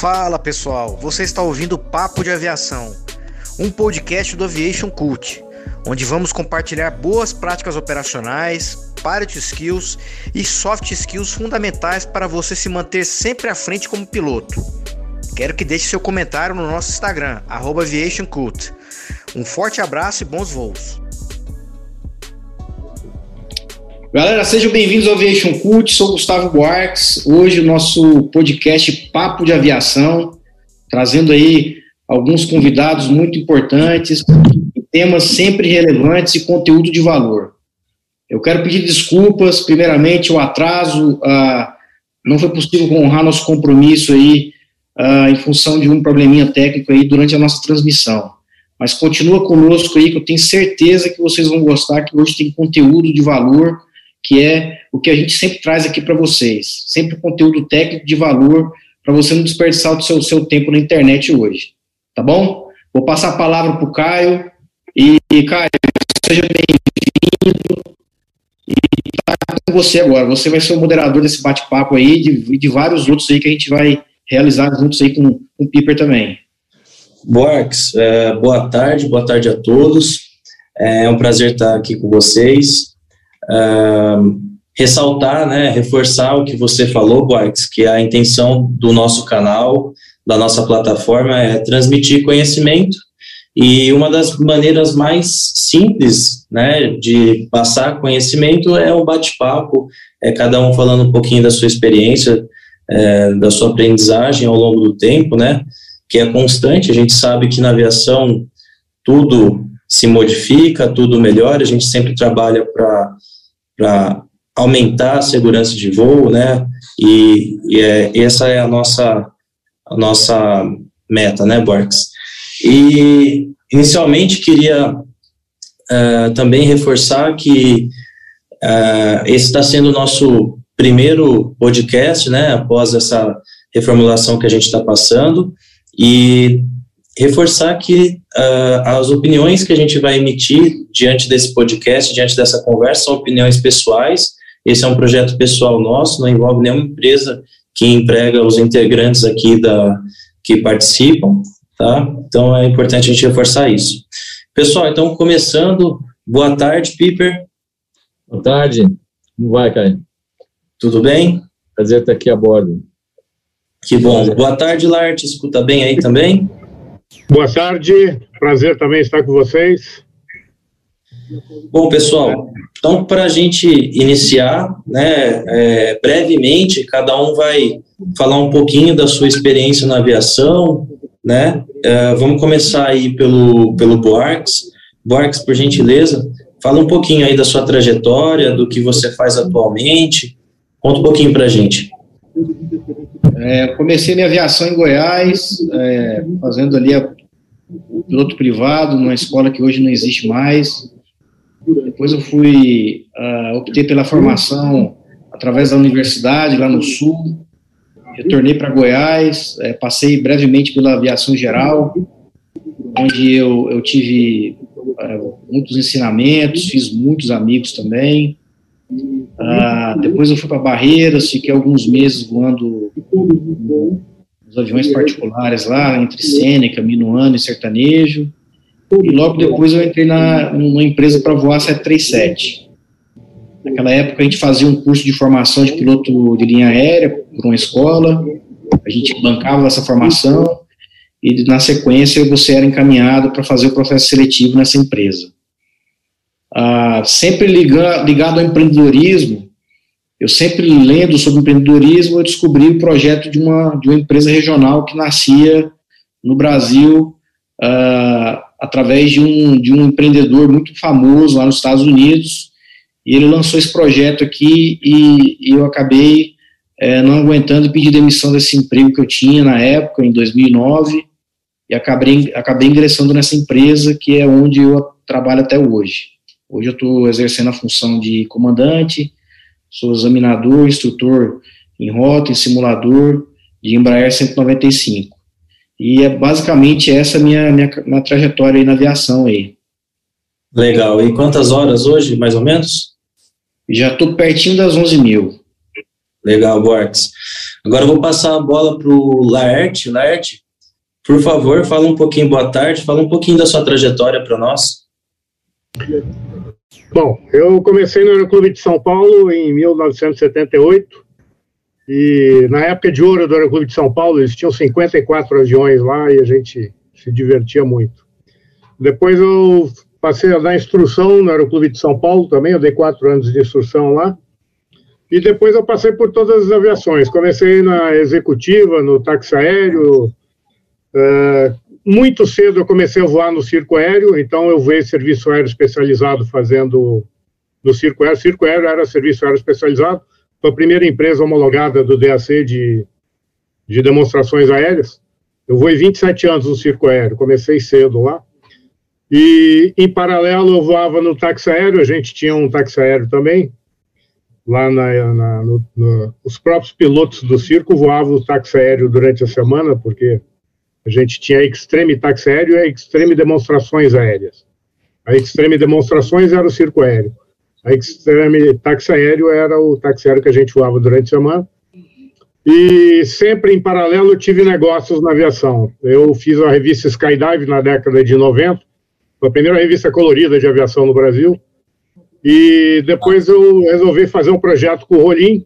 Fala pessoal, você está ouvindo Papo de Aviação, um podcast do Aviation Cult, onde vamos compartilhar boas práticas operacionais, pilot skills e soft skills fundamentais para você se manter sempre à frente como piloto. Quero que deixe seu comentário no nosso Instagram, @aviationcult. Um forte abraço e bons voos. Galera, sejam bem-vindos ao Aviation Cult, sou Gustavo Buarques. Hoje o nosso podcast Papo de Aviação, trazendo aí alguns convidados muito importantes, temas sempre relevantes e conteúdo de valor. Eu quero pedir desculpas, primeiramente, o atraso, ah, não foi possível honrar nosso compromisso aí ah, em função de um probleminha técnico aí durante a nossa transmissão. Mas continua conosco aí, que eu tenho certeza que vocês vão gostar, que hoje tem conteúdo de valor que é o que a gente sempre traz aqui para vocês. Sempre conteúdo técnico de valor para você não desperdiçar o seu, seu tempo na internet hoje. Tá bom? Vou passar a palavra para o Caio. E, Caio, seja bem-vindo. E tá com você agora. Você vai ser o moderador desse bate-papo aí de, de, vários outros aí que a gente vai realizar juntos aí com, com o Piper também. Borges, é, boa tarde, boa tarde a todos. É um prazer estar aqui com vocês ressaltar, né, reforçar o que você falou, Boax, que a intenção do nosso canal, da nossa plataforma é transmitir conhecimento e uma das maneiras mais simples, né, de passar conhecimento é o bate-papo, é cada um falando um pouquinho da sua experiência, é, da sua aprendizagem ao longo do tempo, né, que é constante. A gente sabe que na aviação tudo se modifica, tudo melhora. A gente sempre trabalha para para aumentar a segurança de voo, né? E, e é, essa é a nossa a nossa meta, né, Borges? E inicialmente queria uh, também reforçar que uh, esse está sendo o nosso primeiro podcast, né, após essa reformulação que a gente está passando, e reforçar que uh, as opiniões que a gente vai emitir diante desse podcast, diante dessa conversa, são opiniões pessoais. Esse é um projeto pessoal nosso, não envolve nenhuma empresa que emprega os integrantes aqui da que participam, tá? Então é importante a gente reforçar isso. Pessoal, então começando, boa tarde, Piper. Boa tarde. Como vai, Caio? Tudo bem? Prazer estar aqui a bordo. Que bom. Boa tarde, Larte. Escuta bem aí também? Boa tarde, prazer também estar com vocês. Bom, pessoal, então para a gente iniciar, né, é, brevemente, cada um vai falar um pouquinho da sua experiência na aviação, né, é, vamos começar aí pelo, pelo Boarques. Boarques, por gentileza, fala um pouquinho aí da sua trajetória, do que você faz atualmente, conta um pouquinho para a gente. É, comecei minha aviação em Goiás, é, fazendo ali a, o piloto privado, numa escola que hoje não existe mais. Depois eu fui, uh, optei pela formação através da universidade lá no sul, retornei para Goiás, é, passei brevemente pela aviação geral, onde eu, eu tive uh, muitos ensinamentos, fiz muitos amigos também. Ah, depois eu fui para Barreiras, fiquei alguns meses voando nos aviões particulares lá, entre Sêneca, Minuano e Sertanejo. E logo depois eu entrei na, numa empresa para voar 737. Naquela época a gente fazia um curso de formação de piloto de linha aérea por uma escola, a gente bancava essa formação e na sequência você era encaminhado para fazer o processo seletivo nessa empresa ah, sempre liga, ligado ao empreendedorismo, eu sempre lendo sobre empreendedorismo, eu descobri o projeto de uma, de uma empresa regional que nascia no Brasil ah, através de um, de um empreendedor muito famoso lá nos Estados Unidos, e ele lançou esse projeto aqui e, e eu acabei é, não aguentando e pedi demissão desse emprego que eu tinha na época, em 2009, e acabei, acabei ingressando nessa empresa que é onde eu trabalho até hoje. Hoje eu estou exercendo a função de comandante, sou examinador, instrutor em rota, em simulador de Embraer 195. E é basicamente essa minha, minha, minha trajetória aí na aviação aí. Legal. E quantas horas hoje, mais ou menos? Já estou pertinho das 11 mil. Legal, Borges. Agora eu vou passar a bola para o Laerte. Laerte, por favor, fala um pouquinho, boa tarde, fala um pouquinho da sua trajetória para nós. Bom, eu comecei no Aeroclube de São Paulo em 1978 e na época de ouro do Aeroclube de São Paulo eles tinham 54 aviões lá e a gente se divertia muito. Depois eu passei a dar instrução no Aeroclube de São Paulo também, eu dei quatro anos de instrução lá. E depois eu passei por todas as aviações. Comecei na executiva, no táxi aéreo. Uh, muito cedo eu comecei a voar no circo aéreo, então eu veio serviço aéreo especializado fazendo no circo aéreo. Circo aéreo era serviço aéreo especializado. Foi a primeira empresa homologada do DAC de, de demonstrações aéreas. Eu voei 27 anos no circo aéreo, comecei cedo lá. E, em paralelo, eu voava no táxi aéreo, a gente tinha um táxi aéreo também, lá na, na no, no, os próprios pilotos do circo voavam o táxi aéreo durante a semana, porque a gente tinha Extreme Táxi Aéreo e Extreme Demonstrações Aéreas. A Extreme Demonstrações era o circo aéreo. A Extreme Táxi Aéreo era o táxi aéreo que a gente voava durante a semana. E sempre em paralelo tive negócios na aviação. Eu fiz a revista Skydive na década de 90, foi a primeira revista colorida de aviação no Brasil. E depois eu resolvi fazer um projeto com o Rolim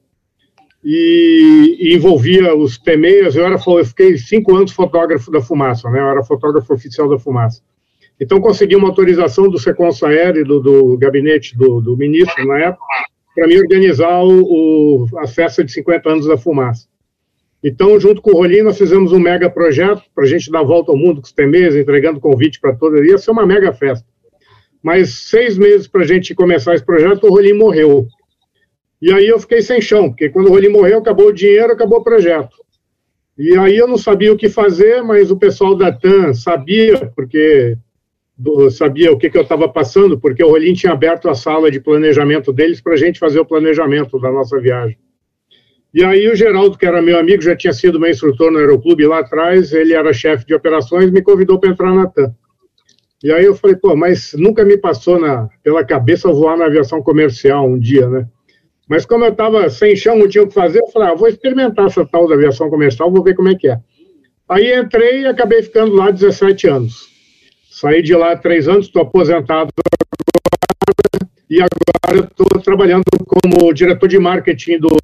e, e envolvia os PMEIAs. Eu, era, eu fiquei cinco anos fotógrafo da fumaça, né? Eu era fotógrafo oficial da fumaça. Então consegui uma autorização do Seconsa Aéreo, do, do gabinete do, do, ministro na época, para me organizar o, o, a festa de 50 anos da fumaça. Então, junto com o Rolim, nós fizemos um mega projeto para a gente dar a volta ao mundo com os TMEs, entregando convite para todos. Ia ser uma mega festa. Mas seis meses para a gente começar esse projeto, o Rolim morreu. E aí eu fiquei sem chão, porque quando o Rolim morreu, acabou o dinheiro, acabou o projeto. E aí eu não sabia o que fazer, mas o pessoal da TAM sabia, porque sabia o que, que eu estava passando, porque o Rolim tinha aberto a sala de planejamento deles para a gente fazer o planejamento da nossa viagem. E aí o Geraldo, que era meu amigo, já tinha sido meu instrutor no Aeroclube lá atrás, ele era chefe de operações, me convidou para entrar na TAM. E aí eu falei, pô, mas nunca me passou na, pela cabeça voar na aviação comercial um dia, né? Mas como eu estava sem chão, não tinha o que fazer, eu falei, ah, vou experimentar essa tal da aviação comercial, vou ver como é que é. Aí entrei e acabei ficando lá 17 anos. Saí de lá três anos, estou aposentado agora, e agora estou trabalhando como diretor de marketing do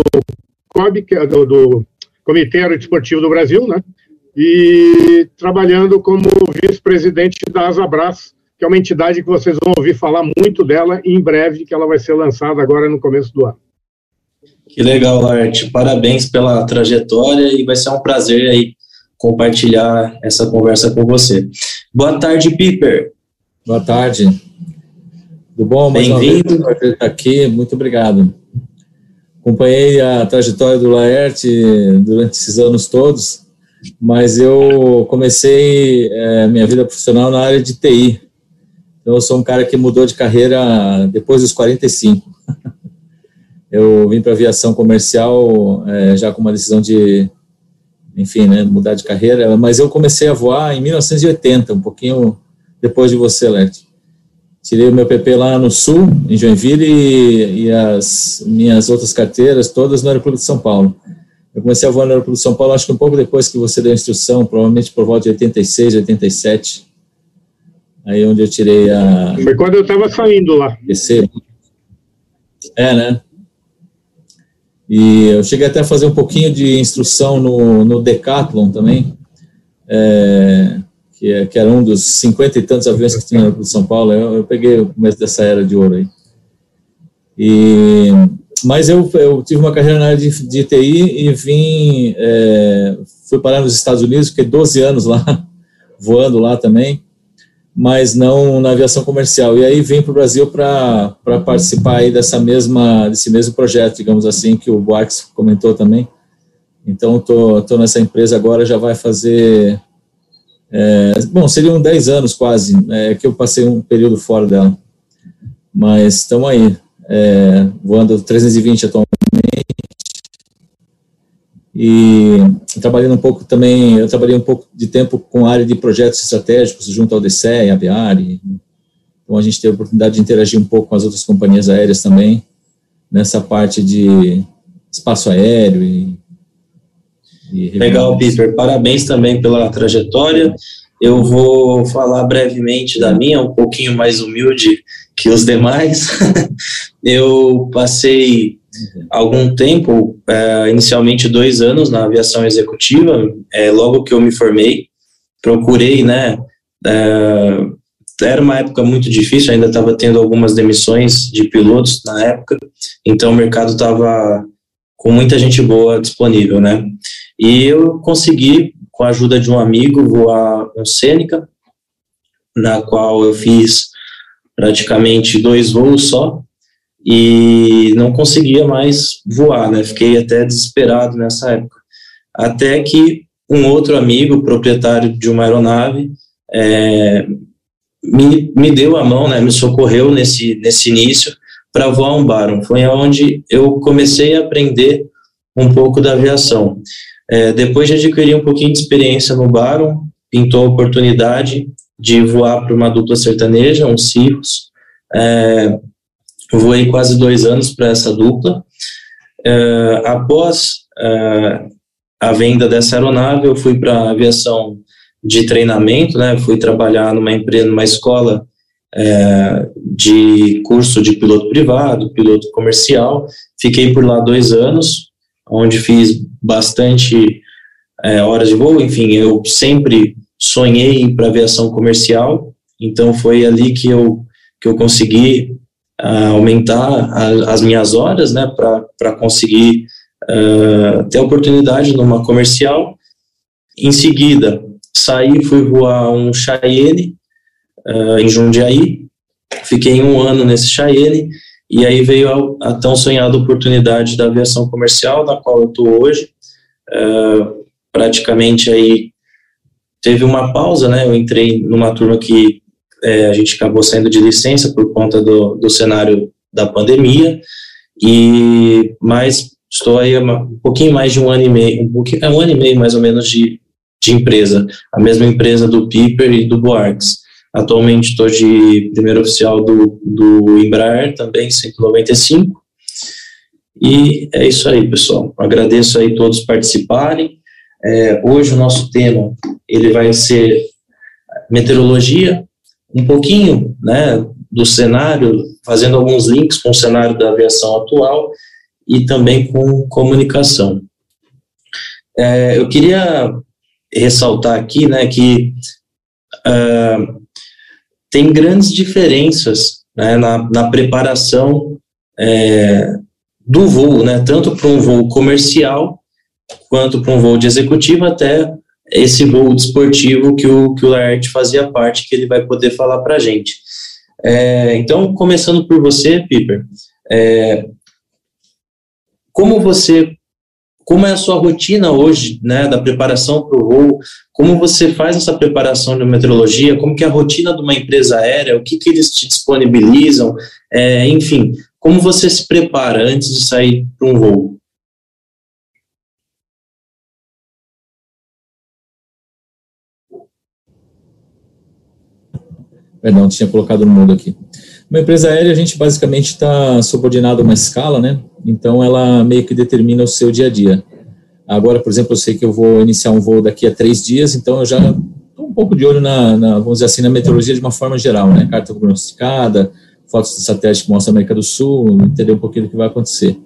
COB, é do, do Comitê Aerodesportivo do Brasil, né? E trabalhando como vice-presidente da Asabras, que é uma entidade que vocês vão ouvir falar muito dela em breve, que ela vai ser lançada agora no começo do ano. Que legal, Arte. Parabéns pela trajetória e vai ser um prazer aí compartilhar essa conversa com você. Boa tarde, Piper. Boa tarde. Tudo bom? Bem-vindo. Estar aqui. Muito obrigado. Acompanhei a trajetória do Laerte durante esses anos todos, mas eu comecei é, minha vida profissional na área de TI. Então, eu sou um cara que mudou de carreira depois dos 45. Eu vim para aviação comercial é, já com uma decisão de, enfim, né, mudar de carreira, mas eu comecei a voar em 1980, um pouquinho depois de você, Lerte. Tirei o meu PP lá no Sul, em Joinville, e, e as minhas outras carteiras todas no Aeroclube de São Paulo. Eu comecei a voar no Aeroclube de São Paulo, acho que um pouco depois que você deu a instrução, provavelmente por volta de 86, 87. Aí onde eu tirei a... Foi quando eu estava saindo lá. PC. É, né? E eu cheguei até a fazer um pouquinho de instrução no, no Decathlon também. É, que, é, que era um dos cinquenta e tantos aviões que tinha no São Paulo. Eu, eu, peguei o começo dessa era de ouro aí. E, mas eu, eu tive uma carreira na área de, de TI e vim, é, fui parar nos Estados Unidos, fiquei 12 anos lá, voando lá também, mas não na aviação comercial. E aí vim para o Brasil para participar aí dessa mesma, desse mesmo projeto, digamos assim, que o Boax comentou também. Então, estou tô, tô nessa empresa agora, já vai fazer é, bom, seriam 10 anos quase, é, que eu passei um período fora dela. Mas estamos aí, é, voando 320 atualmente. E trabalhando um pouco também, eu trabalhei um pouco de tempo com a área de projetos estratégicos junto ao DCE e Aviari. Então a gente teve a oportunidade de interagir um pouco com as outras companhias aéreas também, nessa parte de espaço aéreo e Legal, Peter. Parabéns também pela trajetória. Eu vou falar brevemente da minha, um pouquinho mais humilde que os demais. eu passei algum tempo, é, inicialmente dois anos na aviação executiva, é, logo que eu me formei, procurei, né, é, era uma época muito difícil, ainda estava tendo algumas demissões de pilotos na época, então o mercado estava com muita gente boa disponível, né, e eu consegui, com a ajuda de um amigo, voar um Seneca, na qual eu fiz praticamente dois voos só, e não conseguia mais voar, né? Fiquei até desesperado nessa época. Até que um outro amigo, proprietário de uma aeronave, é, me, me deu a mão, né? Me socorreu nesse, nesse início para voar um Baron. Foi onde eu comecei a aprender um pouco da aviação. É, depois de adquirir um pouquinho de experiência no Baron, pintou a oportunidade de voar para uma dupla sertaneja, um Cirrus. É, voei quase dois anos para essa dupla. Uh, após uh, a venda dessa aeronave, eu fui para aviação de treinamento, né? Fui trabalhar numa empresa, numa escola uh, de curso de piloto privado, piloto comercial. Fiquei por lá dois anos, onde fiz bastante horas de voo. Enfim, eu sempre sonhei para aviação comercial, então foi ali que eu que eu consegui aumentar a, as minhas horas, né, para conseguir uh, ter oportunidade numa comercial. Em seguida, saí, fui voar um Cheyenne uh, em Jundiaí, fiquei um ano nesse Cheyenne, e aí veio a, a, tão sonhada oportunidade da aviação comercial, na qual eu estou hoje. Uh, praticamente aí teve uma pausa, né? Eu entrei numa turma que é, a gente acabou saindo de licença por conta do, do cenário da pandemia, e mas estou aí um pouquinho mais de um ano e meio, um, pouquinho, é um ano e meio mais ou menos de, de empresa, a mesma empresa do Piper e do Boarks. Atualmente estou de primeiro oficial do, do Embraer, também 195, e é isso aí, pessoal. Agradeço aí todos participarem. É, hoje o nosso tema ele vai ser meteorologia, um pouquinho né, do cenário, fazendo alguns links com o cenário da aviação atual e também com comunicação. É, eu queria ressaltar aqui né, que uh, tem grandes diferenças né, na, na, preparação é, do voo, né, tanto para um voo comercial quanto para um voo de executivo, até esse voo desportivo que o, que o Laerte fazia parte, que ele vai poder falar para a gente. É, então, começando por você, Piper, é, como você, como é a sua rotina hoje, né, da preparação para o voo, como você faz essa preparação de meteorologia, como que é a rotina de uma empresa aérea, o que, que eles te disponibilizam, é, enfim, como você se prepara antes de sair para um voo? Perdão, tinha colocado no mundo aqui. Uma empresa aérea, a gente basicamente está subordinado a uma escala, né? Então, ela meio que determina o seu dia a dia. Agora, por exemplo, eu sei que eu vou iniciar um voo daqui a três dias, então eu já estou um pouco de olho na, na, vamos dizer assim, na meteorologia de uma forma geral, né? Carta prognosticada, fotos de satélite que mostram a América do Sul, entender um pouquinho do que vai acontecer.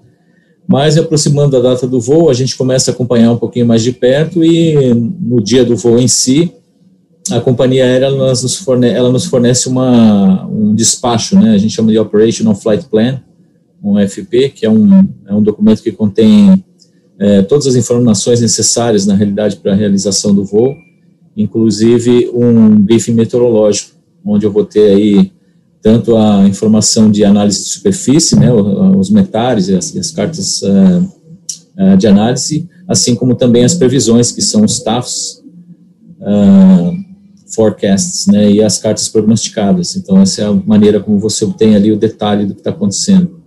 Mas, aproximando da data do voo, a gente começa a acompanhar um pouquinho mais de perto e no dia do voo em si, a companhia aérea ela nos, fornece, ela nos fornece uma, um despacho, né? A gente chama de Operational Flight Plan, um FP, que é um, é um documento que contém é, todas as informações necessárias, na realidade, para a realização do voo, inclusive um briefing meteorológico, onde eu vou ter aí tanto a informação de análise de superfície, né, os metais e as, as cartas uh, de análise, assim como também as previsões, que são os TAFs, uh, forecasts, né, e as cartas prognosticadas. Então, essa é a maneira como você obtém ali o detalhe do que está acontecendo.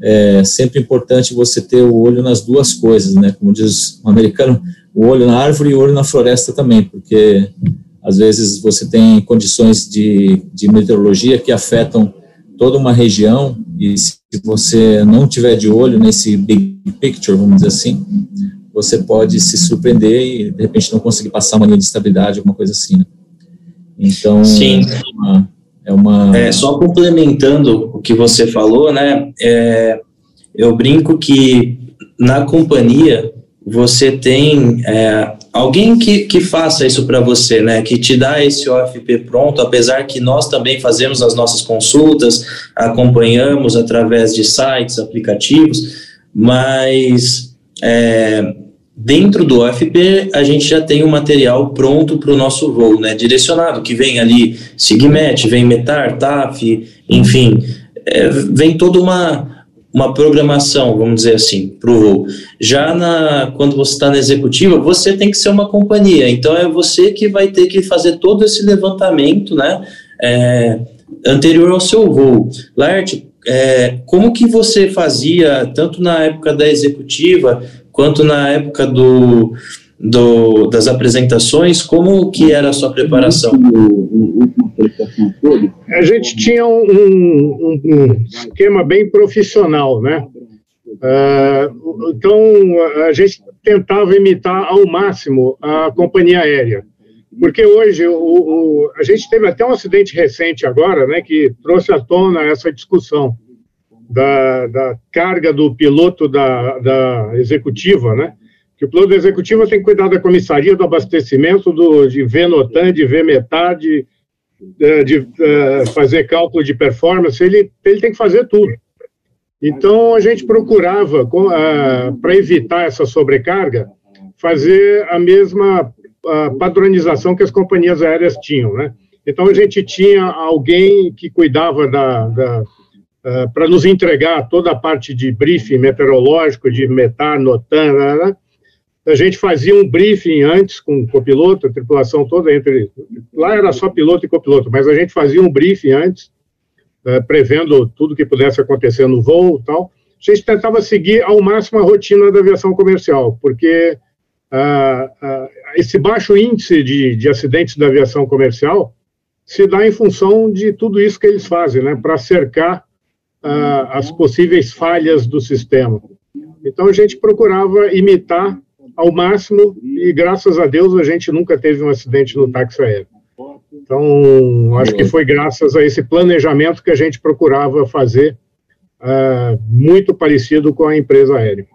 É sempre importante você ter o olho nas duas coisas, né, como diz o americano, o olho na árvore e o olho na floresta também, porque às vezes você tem condições de, de meteorologia que afetam toda uma região e se você não tiver de olho nesse big picture, vamos dizer assim, você pode se surpreender e de repente não conseguir passar uma linha de estabilidade, alguma coisa assim. Né? Então, Sim. É, uma, é uma. É, só complementando o que você falou, né? É, eu brinco que na companhia você tem é, alguém que, que faça isso para você, né? Que te dá esse OFP pronto, apesar que nós também fazemos as nossas consultas, acompanhamos através de sites, aplicativos, mas é, dentro do OFP a gente já tem o material pronto para o nosso voo, né? Direcionado, que vem ali Sigmet, vem Metar, TAF, enfim, é, vem toda uma uma programação, vamos dizer assim, para o voo. Já na, quando você está na executiva, você tem que ser uma companhia, então é você que vai ter que fazer todo esse levantamento, né, é, anterior ao seu voo. Lart, é, como que você fazia, tanto na época da executiva, quanto na época do, do, das apresentações, como que era a sua preparação? A gente tinha um, um, um esquema bem profissional, né? Uh, então, a gente tentava imitar ao máximo a companhia aérea. Porque hoje o, o, a gente teve até um acidente recente agora, né, que trouxe à tona essa discussão da, da carga do piloto da, da executiva, né? que o piloto executivo tem que cuidar da comissaria, do abastecimento, do, de ver notan, de ver metade, de, de uh, fazer cálculo de performance, ele, ele tem que fazer tudo. Então, a gente procurava, uh, para evitar essa sobrecarga, fazer a mesma uh, padronização que as companhias aéreas tinham, né? Então, a gente tinha alguém que cuidava da, da para nos entregar toda a parte de briefing meteorológico, de metar, notan, né, né? a gente fazia um briefing antes com o copiloto, a tripulação toda entre. Lá era só piloto e copiloto, mas a gente fazia um briefing antes, uh, prevendo tudo que pudesse acontecer no voo e tal. A gente tentava seguir ao máximo a rotina da aviação comercial, porque uh, uh, esse baixo índice de, de acidentes da aviação comercial se dá em função de tudo isso que eles fazem, né, para cercar as possíveis falhas do sistema. Então a gente procurava imitar ao máximo e graças a Deus a gente nunca teve um acidente no táxi aéreo. Então, acho que foi graças a esse planejamento que a gente procurava fazer, uh, muito parecido com a empresa aérea.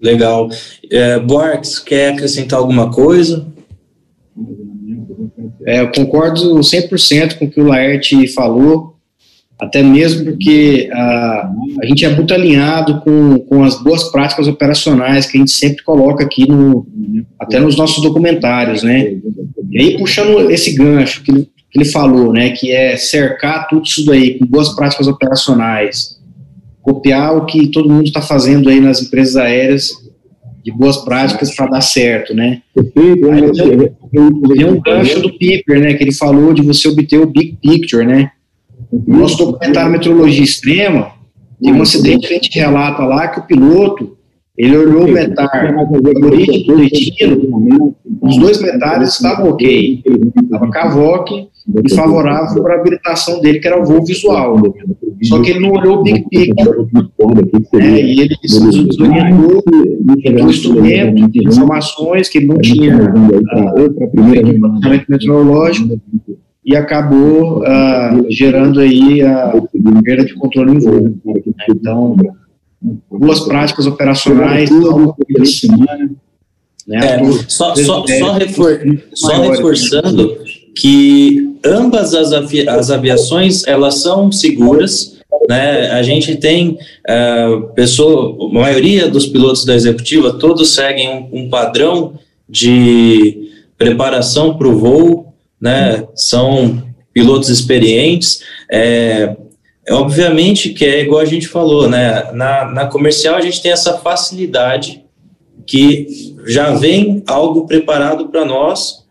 Legal. É, Borges, quer acrescentar alguma coisa? É, eu concordo 100% com o que o Laerte falou até mesmo porque a, a gente é muito alinhado com, com as boas práticas operacionais que a gente sempre coloca aqui, no, até nos nossos documentários, né? E aí, puxando esse gancho que ele, que ele falou, né, que é cercar tudo isso daí com boas práticas operacionais, copiar o que todo mundo está fazendo aí nas empresas aéreas de boas práticas para dar certo, né? Aí, tem um gancho do Piper, né, que ele falou de você obter o big picture, né? No nosso documentário Meteorologia Extrema, tem um acidente que a gente relata lá que o piloto, ele olhou o metar do origem do destino, os dois metais estavam ok, estava cavoque e favorável para a habilitação dele, que era o voo visual. Só que ele não olhou o big picture. É, e ele desorientou o instrumento de informações que ele não tinha uh, equipamento meteorológico e acabou uh, gerando aí a perda de controle em voo. Então, boas práticas operacionais, né, é, só, só, só, refor só reforçando que ambas as, avi as aviações elas são seguras, né? A gente tem uh, pessoa, a maioria dos pilotos da executiva todos seguem um, um padrão de preparação para o voo né? São pilotos experientes. É, é, obviamente que é igual a gente falou, né? Na, na comercial a gente tem essa facilidade que já vem algo preparado para nós,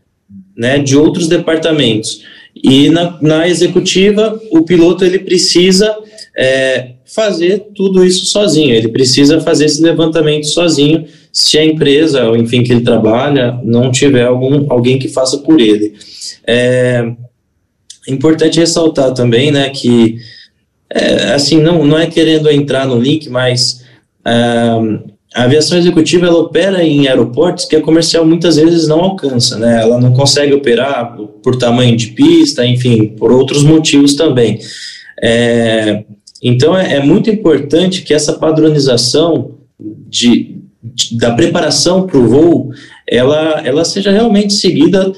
né? De outros departamentos. E na, na executiva, o piloto ele precisa é, fazer tudo isso sozinho, ele precisa fazer esse levantamento sozinho, se a empresa, enfim, que ele trabalha, não tiver algum, alguém que faça por ele. É importante ressaltar também, né, que, é, assim, não, não é querendo entrar no link, mas é, a aviação executiva ela opera em aeroportos que a comercial muitas vezes não alcança, né? Ela não consegue operar por tamanho de pista, enfim, por outros motivos também. É, então é, é, muito importante que essa padronização de da preparação para o voo ela, ela seja realmente seguida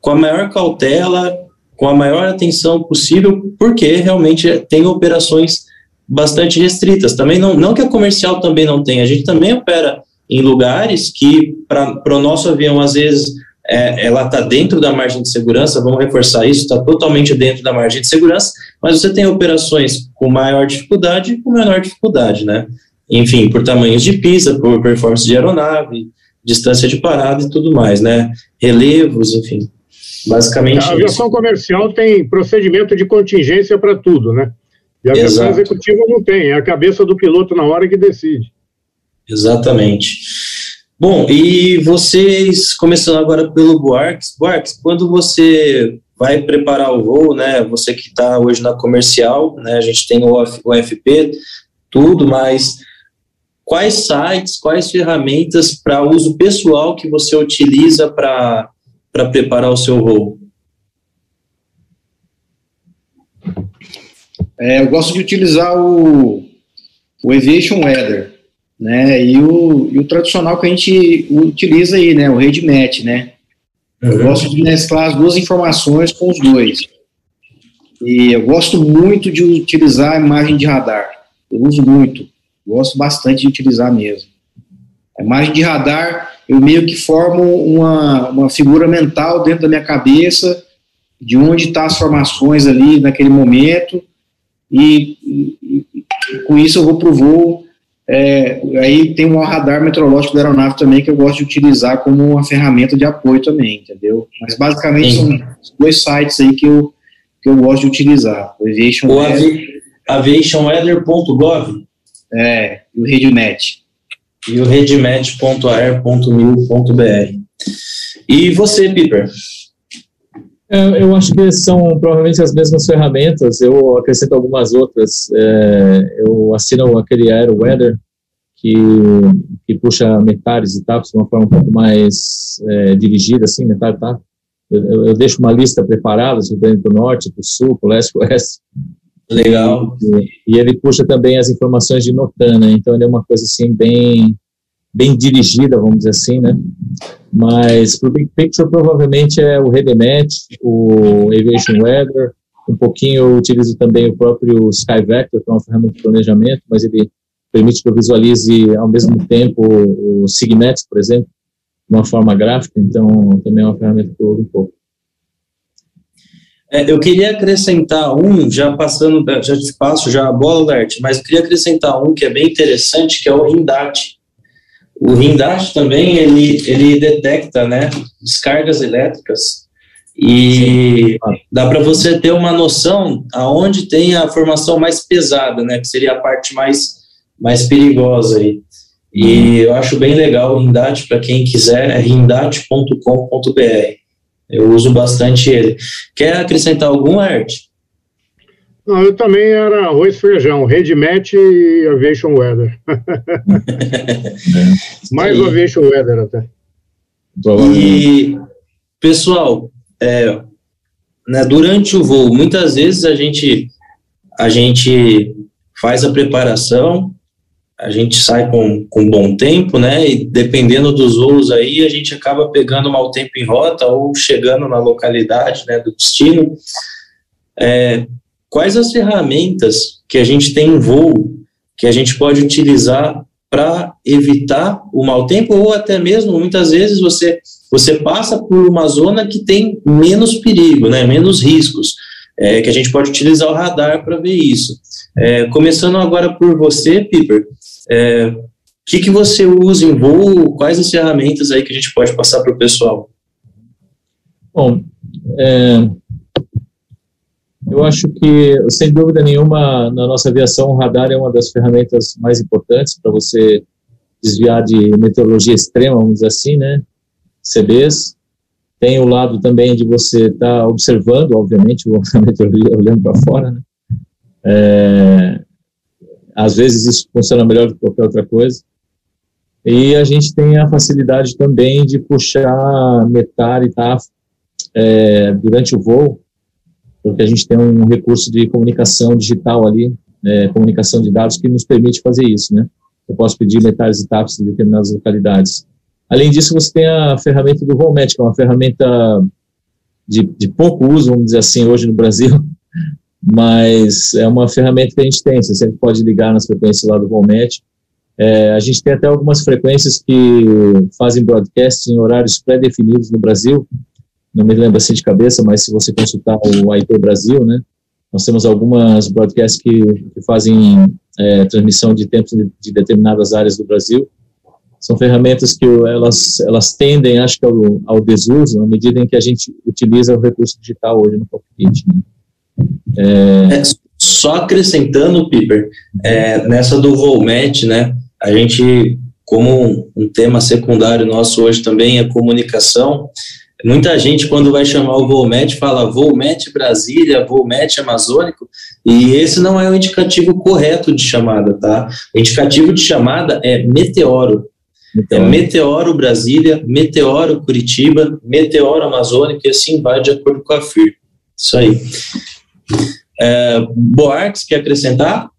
com a maior cautela, com a maior atenção possível, porque realmente tem operações bastante restritas. Também não, não que a comercial também não tenha, a gente também opera em lugares que, para o nosso avião, às vezes, é, ela está dentro da margem de segurança, vamos reforçar isso, está totalmente dentro da margem de segurança, mas você tem operações com maior dificuldade e com menor dificuldade, né? Enfim, por tamanhos de pista, por performance de aeronave, distância de parada e tudo mais, né? Relevos, enfim. Basicamente. A aviação isso. comercial tem procedimento de contingência para tudo, né? E a aviação executiva não tem, é a cabeça do piloto na hora que decide. Exatamente. Bom, e vocês, começando agora pelo Buarques, Buarques, quando você vai preparar o voo, né, você que está hoje na comercial, né, a gente tem o UFP, tudo, mas quais sites, quais ferramentas para uso pessoal que você utiliza para preparar o seu voo? É, eu gosto de utilizar o, o Aviation Weather, né, e o, e o tradicional que a gente utiliza aí, né, o RedMatch, né. Uhum. Eu gosto de mesclar as duas informações com os dois. E eu gosto muito de utilizar a imagem de radar. Eu uso muito, gosto bastante de utilizar mesmo. A imagem de radar, eu meio que formo uma, uma figura mental dentro da minha cabeça de onde estão tá as formações ali naquele momento, e, e, e com isso eu vou para o voo. É, aí tem um radar meteorológico da aeronave também que eu gosto de utilizar como uma ferramenta de apoio também, entendeu? Mas basicamente Sim. são dois sites aí que eu, que eu gosto de utilizar. O Aviation o Weather. aviationweather.gov É, e o RedMatch. E o redmatch.air.mil.br. E você, Piper? É, eu acho que são provavelmente as mesmas ferramentas. Eu acrescento algumas outras. É, eu assino aquele AeroWeather que, que puxa metades e tapas de uma forma um pouco mais é, dirigida, assim, metade tá. Eu, eu, deixo uma lista preparada, se para o norte, para o sul, para o leste, para o oeste. Legal. E, e, ele puxa também as informações de Notan, né? Então ele é uma coisa assim bem bem dirigida, vamos dizer assim, né? Mas para o Big Picture provavelmente é o RedeMatch, o Aviation Weather, um pouquinho eu utilizo também o próprio SkyVector, que é uma ferramenta de planejamento, mas ele permite que eu visualize ao mesmo tempo o Sigmex, por exemplo, de uma forma gráfica, então também é uma ferramenta que eu uso um pouco. É, eu queria acrescentar um, já passando, já te passo já a bola, Lert, mas eu queria acrescentar um que é bem interessante, que é o Rindate. O Rindash também, ele, ele detecta, né, descargas elétricas e dá para você ter uma noção aonde tem a formação mais pesada, né, que seria a parte mais, mais perigosa aí. E eu acho bem legal o Rindat, para quem quiser, é rindat.com.br. Eu uso bastante ele. Quer acrescentar algum, arte? Não, eu também era arroz e feijão, Redmat e Aviation Weather. Mais o Aviation Weather até. E, pessoal, é, né, durante o voo, muitas vezes a gente, a gente faz a preparação, a gente sai com, com bom tempo, né? E dependendo dos voos aí, a gente acaba pegando mau tempo em rota ou chegando na localidade né, do destino. É, quais as ferramentas que a gente tem em voo que a gente pode utilizar para evitar o mau tempo ou até mesmo muitas vezes você você passa por uma zona que tem menos perigo, né, menos riscos, é, que a gente pode utilizar o radar para ver isso. É, começando agora por você, Piper, é, o que, que você usa em voo? Quais as ferramentas aí que a gente pode passar para o pessoal? Bom, é, eu acho que, sem dúvida nenhuma, na nossa aviação, o radar é uma das ferramentas mais importantes para você desviar de meteorologia extrema, vamos dizer assim, né? CBs. Tem o lado também de você estar tá observando, obviamente, a meteorologia olhando para fora, né? É, às vezes isso funciona melhor do que qualquer outra coisa. E a gente tem a facilidade também de puxar metar e TAF é, durante o voo, porque a gente tem um recurso de comunicação digital ali, é, comunicação de dados, que nos permite fazer isso, né? Eu posso pedir metais e TAFs em determinadas localidades. Além disso, você tem a ferramenta do Volmet, que é uma ferramenta de, de pouco uso, vamos dizer assim, hoje no Brasil, mas é uma ferramenta que a gente tem, você sempre pode ligar nas frequências lá do Volmet. É, a gente tem até algumas frequências que fazem broadcast em horários pré-definidos no Brasil, não me lembro assim de cabeça, mas se você consultar o IP Brasil, né, nós temos algumas broadcasts que, que fazem é, transmissão de tempos de, de determinadas áreas do Brasil, são ferramentas que elas, elas tendem, acho que, ao, ao desuso, na medida em que a gente utiliza o recurso digital hoje no cockpit. Né? É... É, só acrescentando, Piper, é, nessa do Volmet, né, a gente, como um tema secundário nosso hoje também é comunicação, Muita gente, quando vai chamar o Volmet, fala Volmet Brasília, Volmet Amazônico, e esse não é o indicativo correto de chamada, tá? O indicativo de chamada é Meteoro. Então, é Meteoro Brasília, Meteoro Curitiba, Meteoro Amazônico, e assim vai de acordo com a FIR. Isso aí. É, Boarques, quer acrescentar?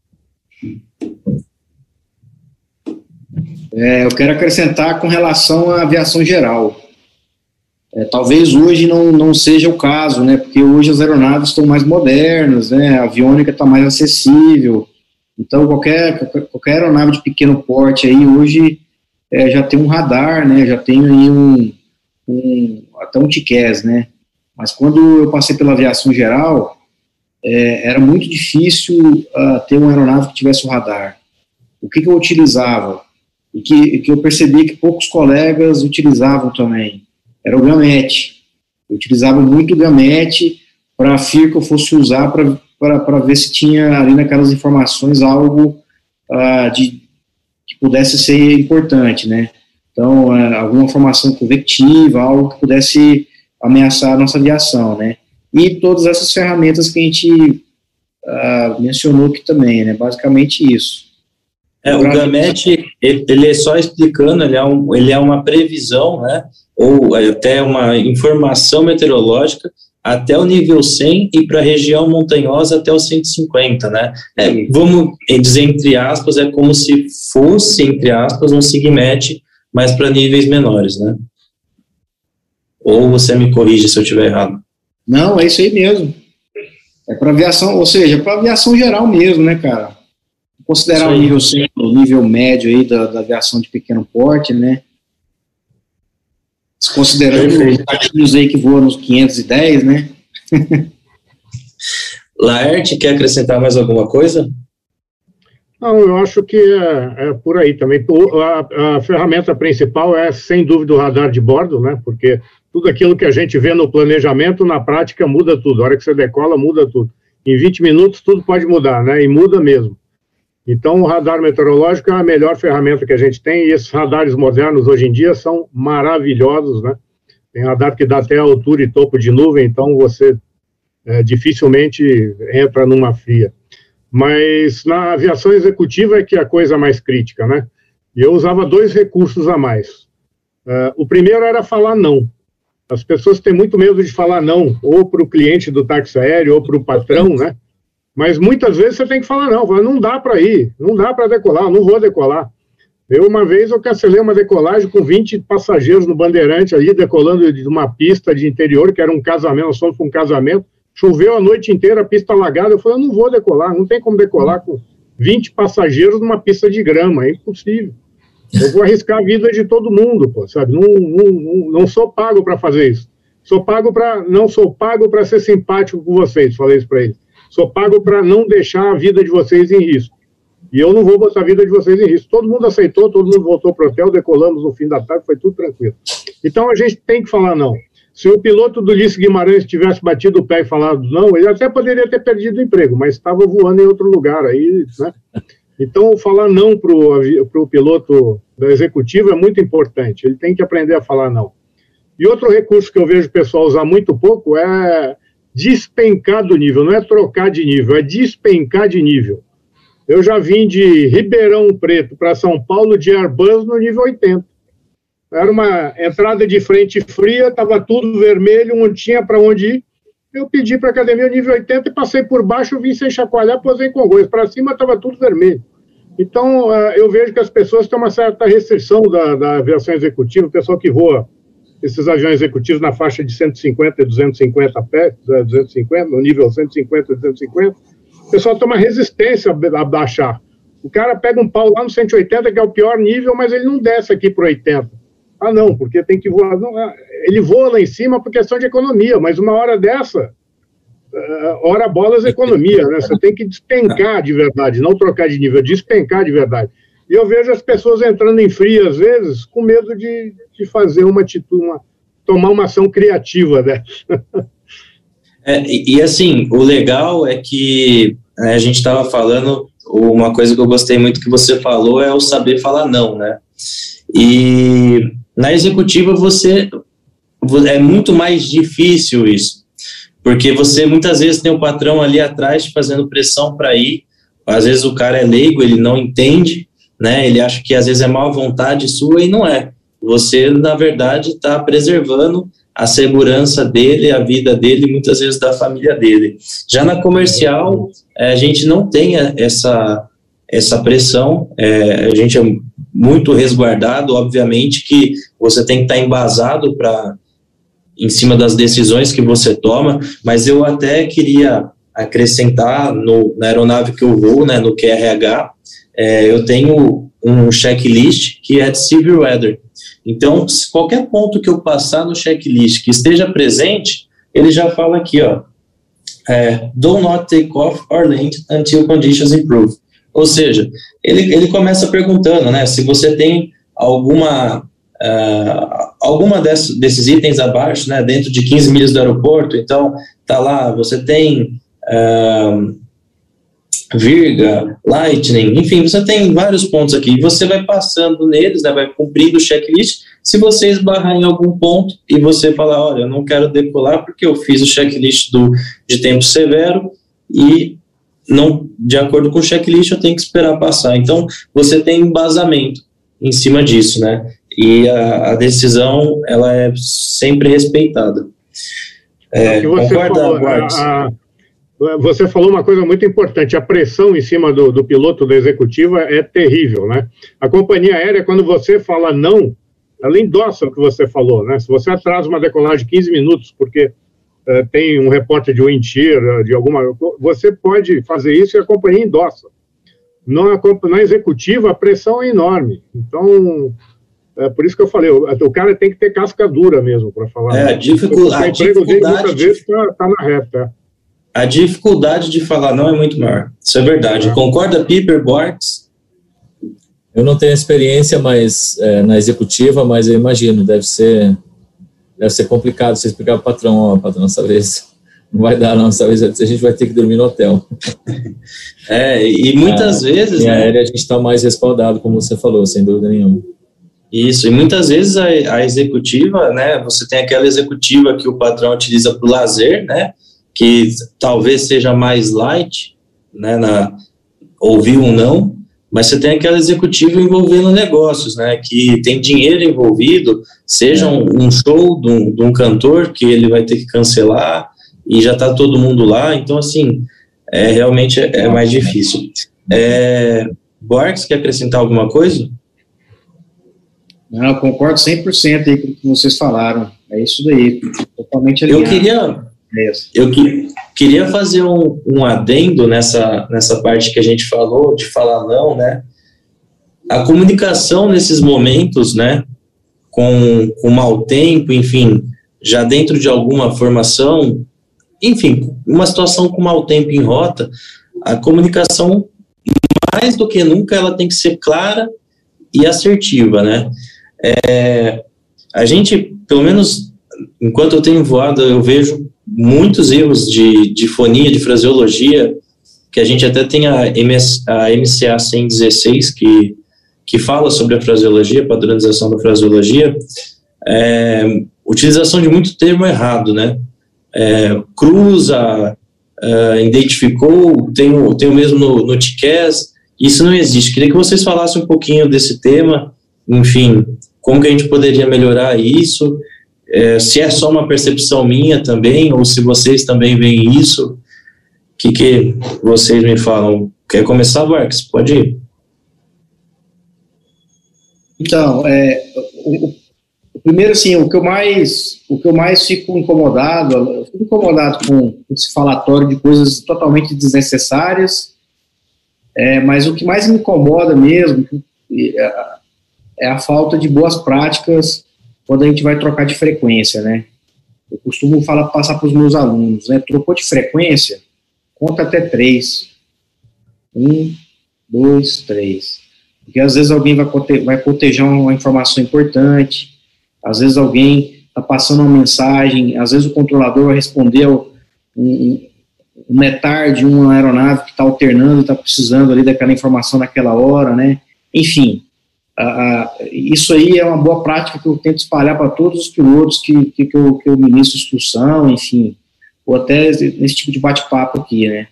É, eu quero acrescentar com relação à aviação geral. É, talvez hoje não, não seja o caso, né, porque hoje as aeronaves estão mais modernas, né, a aviônica está mais acessível, então qualquer, qualquer aeronave de pequeno porte aí hoje é, já tem um radar, né, já tem aí um, um até um TICAS, né, mas quando eu passei pela aviação geral, é, era muito difícil uh, ter uma aeronave que tivesse o radar. O que, que eu utilizava? E que, que eu percebi que poucos colegas utilizavam também. Era o Gamete. Eu utilizava muito o Gamete para a FIR que eu fosse usar para ver se tinha ali naquelas informações algo uh, de, que pudesse ser importante, né? Então, uh, alguma informação convectiva, algo que pudesse ameaçar a nossa aviação, né? E todas essas ferramentas que a gente uh, mencionou aqui também, né? Basicamente isso. É, o Gamete, ele é só explicando, ele é, um, ele é uma previsão, né? Ou até uma informação meteorológica até o nível 100 e para a região montanhosa até o 150, né? É, vamos dizer entre aspas, é como se fosse, entre aspas, um SIGMET, mas para níveis menores, né? Ou você me corrige se eu estiver errado. Não, é isso aí mesmo. É para aviação, ou seja, para aviação geral mesmo, né, cara? Considerar o nível 100, o nível médio aí da, da aviação de pequeno porte, né? Considerando os jatinhos aí que voam nos 510, né? Laerte, quer acrescentar mais alguma coisa? Não, eu acho que é, é por aí também. A, a, ferramenta principal é, sem dúvida, o radar de bordo, né? Porque tudo aquilo que a gente vê no planejamento, na prática, muda tudo. A hora que você decola, muda tudo. Em 20 minutos, tudo pode mudar, né? E muda mesmo. Então, o radar meteorológico é a melhor ferramenta que a gente tem, e esses radares modernos hoje em dia são maravilhosos, né? Tem radar que dá até altura e topo de nuvem, então você é, dificilmente entra numa fria. Mas na aviação executiva é que é a coisa mais crítica, né? E eu usava dois recursos a mais. Uh, o primeiro era falar não. As pessoas têm muito medo de falar não, ou para o cliente do táxi aéreo, ou para o patrão, né? Mas muitas vezes você tem que falar não, não dá para ir, não dá para decolar, não vou decolar. Eu, uma vez, eu cancelei uma decolagem com 20 passageiros no Bandeirante ali, decolando de uma pista de interior, que era um casamento, nós fomos para um casamento, choveu a noite inteira, a pista alagada, eu falei, eu não vou decolar, não tem como decolar com 20 passageiros numa pista de grama, é impossível. Eu vou arriscar a vida de todo mundo, pô, sabe? Não, não, não, não sou pago para fazer isso. Sou pago para, não sou pago para ser simpático com vocês, falei isso para eles. Sou pago para não deixar a vida de vocês em risco. E eu não vou botar a vida de vocês em risco. Todo mundo aceitou, todo mundo voltou para o hotel, decolamos no fim da tarde, foi tudo tranquilo. Então a gente tem que falar não. Se o piloto do Ulisses Guimarães tivesse batido o pé e falado não, ele até poderia ter perdido o emprego, mas estava voando em outro lugar aí, né? Então, falar não para o piloto da executiva é muito importante. Ele tem que aprender a falar não. E outro recurso que eu vejo o pessoal usar muito pouco é despencar do nível, não é trocar de nível, é despencar de nível. Eu já vim de Ribeirão Preto para São Paulo de Airbus no nível 80. Era uma entrada de frente fria, estava tudo vermelho, não tinha para onde ir. Eu pedi para a academia nível 80 e passei por baixo, vim sem chacoalhar, posei com gosto. Para cima estava tudo vermelho. Então, eh, eu vejo que as pessoas têm uma certa restrição da, da aviação executiva, o pessoal que voa esses aviões executivos na faixa de 150 e 250 pés, 250, no nível 150 e 250, o pessoal tem uma resistência a baixar. O cara pega um pau lá no 180, que é o pior nível, mas ele não desce aqui para 80. Ah, não, porque tem que voar. Não, é, ele voa lá em cima por questão de economia, mas uma hora dessa, uh, hora bolas economia, né? Você tem que despencar de verdade, não trocar de nível, despencar de verdade. E eu vejo as pessoas entrando em frio, às vezes, com medo de, de fazer uma atitude, uma, tomar uma ação criativa dessa. É, e, assim, o legal é que né, a gente estava falando, uma coisa que eu gostei muito que você falou é o saber falar não, né? E na executiva você é muito mais difícil isso, porque você muitas vezes tem um patrão ali atrás fazendo pressão para ir, às vezes o cara é leigo, ele não entende, né? Ele acha que às vezes é má vontade sua e não é. Você, na verdade, está preservando a segurança dele, a vida dele, muitas vezes da família dele. Já na comercial, é, a gente não tem essa, essa pressão, é, a gente é muito resguardado, obviamente que você tem que estar embasado para em cima das decisões que você toma, mas eu até queria acrescentar no, na aeronave que eu vou, né, no QRH, é, eu tenho um checklist que é de civil weather. Então, qualquer ponto que eu passar no checklist que esteja presente, ele já fala aqui, ó, é, do not take off or land until conditions improve. Ou seja, ele, ele começa perguntando, né, se você tem alguma uh, alguma desse, desses itens abaixo, né, dentro de 15 milhas do aeroporto, então tá lá, você tem uh, Virga, Lightning, enfim, você tem vários pontos aqui. Você vai passando neles, né, vai cumprindo o checklist. Se você esbarrar em algum ponto e você falar, olha, eu não quero decolar porque eu fiz o checklist do, de tempo severo e não, de acordo com o checklist, eu tenho que esperar passar. Então, você tem embasamento em cima disso, né? E a, a decisão, ela é sempre respeitada. É, concorda, falou, a, você falou uma coisa muito importante, a pressão em cima do, do, piloto da executiva é terrível, né? A companhia aérea, quando você fala não, ela endossa o que você falou, né? Se você atrasa uma decolagem de 15 minutos porque é, tem um repórter de wind shear, de alguma... Você pode fazer isso e a companhia endossa. Na, na executiva, a pressão é enorme. Então, é por isso que eu falei, o, o cara tem que ter casca dura mesmo para falar. É, a dificuldade... O emprego dele muitas vezes está tá na reta a dificuldade de falar não é muito maior. Isso é verdade. Concorda, Piper, Borges? Eu não tenho experiência mais é, na executiva, mas eu imagino, deve ser, deve ser complicado você explicar para o patrão, ó, patrão, dessa vez não vai dar não, dessa vez a gente vai ter que dormir no hotel. É, e muitas a, vezes... Em né, aérea a gente está mais respaldado, como você falou, sem dúvida nenhuma. Isso, e muitas vezes a, a executiva, né, você tem aquela executiva que o patrão utiliza para o lazer, né, que talvez seja mais light, né, na ouvir um não, mas você tem aquela executiva envolvendo negócios, né, que tem dinheiro envolvido, seja um, um show de um, de um, cantor que ele vai ter que cancelar e já está todo mundo lá, então assim, é, realmente é, é mais difícil. É, Borges, quer acrescentar alguma coisa? Não, eu concordo 100% aí com o que vocês falaram, é isso daí, totalmente alinhado. Eu queria eu que, queria fazer um, um adendo nessa, nessa parte que a gente falou, de falar não, né? A comunicação nesses momentos, né? Com, com mau tempo, enfim, já dentro de alguma formação, enfim, uma situação com mau tempo em rota, a comunicação, mais do que nunca, ela tem que ser clara e assertiva, né? É, a gente, pelo menos enquanto eu tenho voado, eu vejo muitos erros de, de fonia, de fraseologia, que a gente até tem a, MS, a MCA 116, que, que fala sobre a fraseologia, padronização da fraseologia, é, utilização de muito termo errado, né? É, cruza, é, identificou, tem o, tem o mesmo no, no TICAS, isso não existe. Queria que vocês falassem um pouquinho desse tema, enfim, como que a gente poderia melhorar isso, é, se é só uma percepção minha também, ou se vocês também veem isso, o que, que vocês me falam? Quer começar, Marcos? Pode ir. Então, é, o, o, primeiro, assim, o que eu mais, o que eu mais fico incomodado, eu fico incomodado com esse falatório de coisas totalmente desnecessárias, é, mas o que mais me incomoda mesmo é, é a falta de boas práticas quando a gente vai trocar de frequência, né? Eu costumo falar, passar para os meus alunos, né? Trocou de frequência, conta até três. Um, dois, três. Porque às vezes alguém vai, vai cotejar uma informação importante, às vezes alguém está passando uma mensagem, às vezes o controlador vai responder um, um, um metar de uma aeronave que está alternando, está precisando ali daquela informação naquela hora, né? Enfim, isso aí é uma boa prática que eu tento espalhar para todos os pilotos que, que, que, eu, que eu ministro instrução, enfim, ou até nesse tipo de bate-papo aqui, né?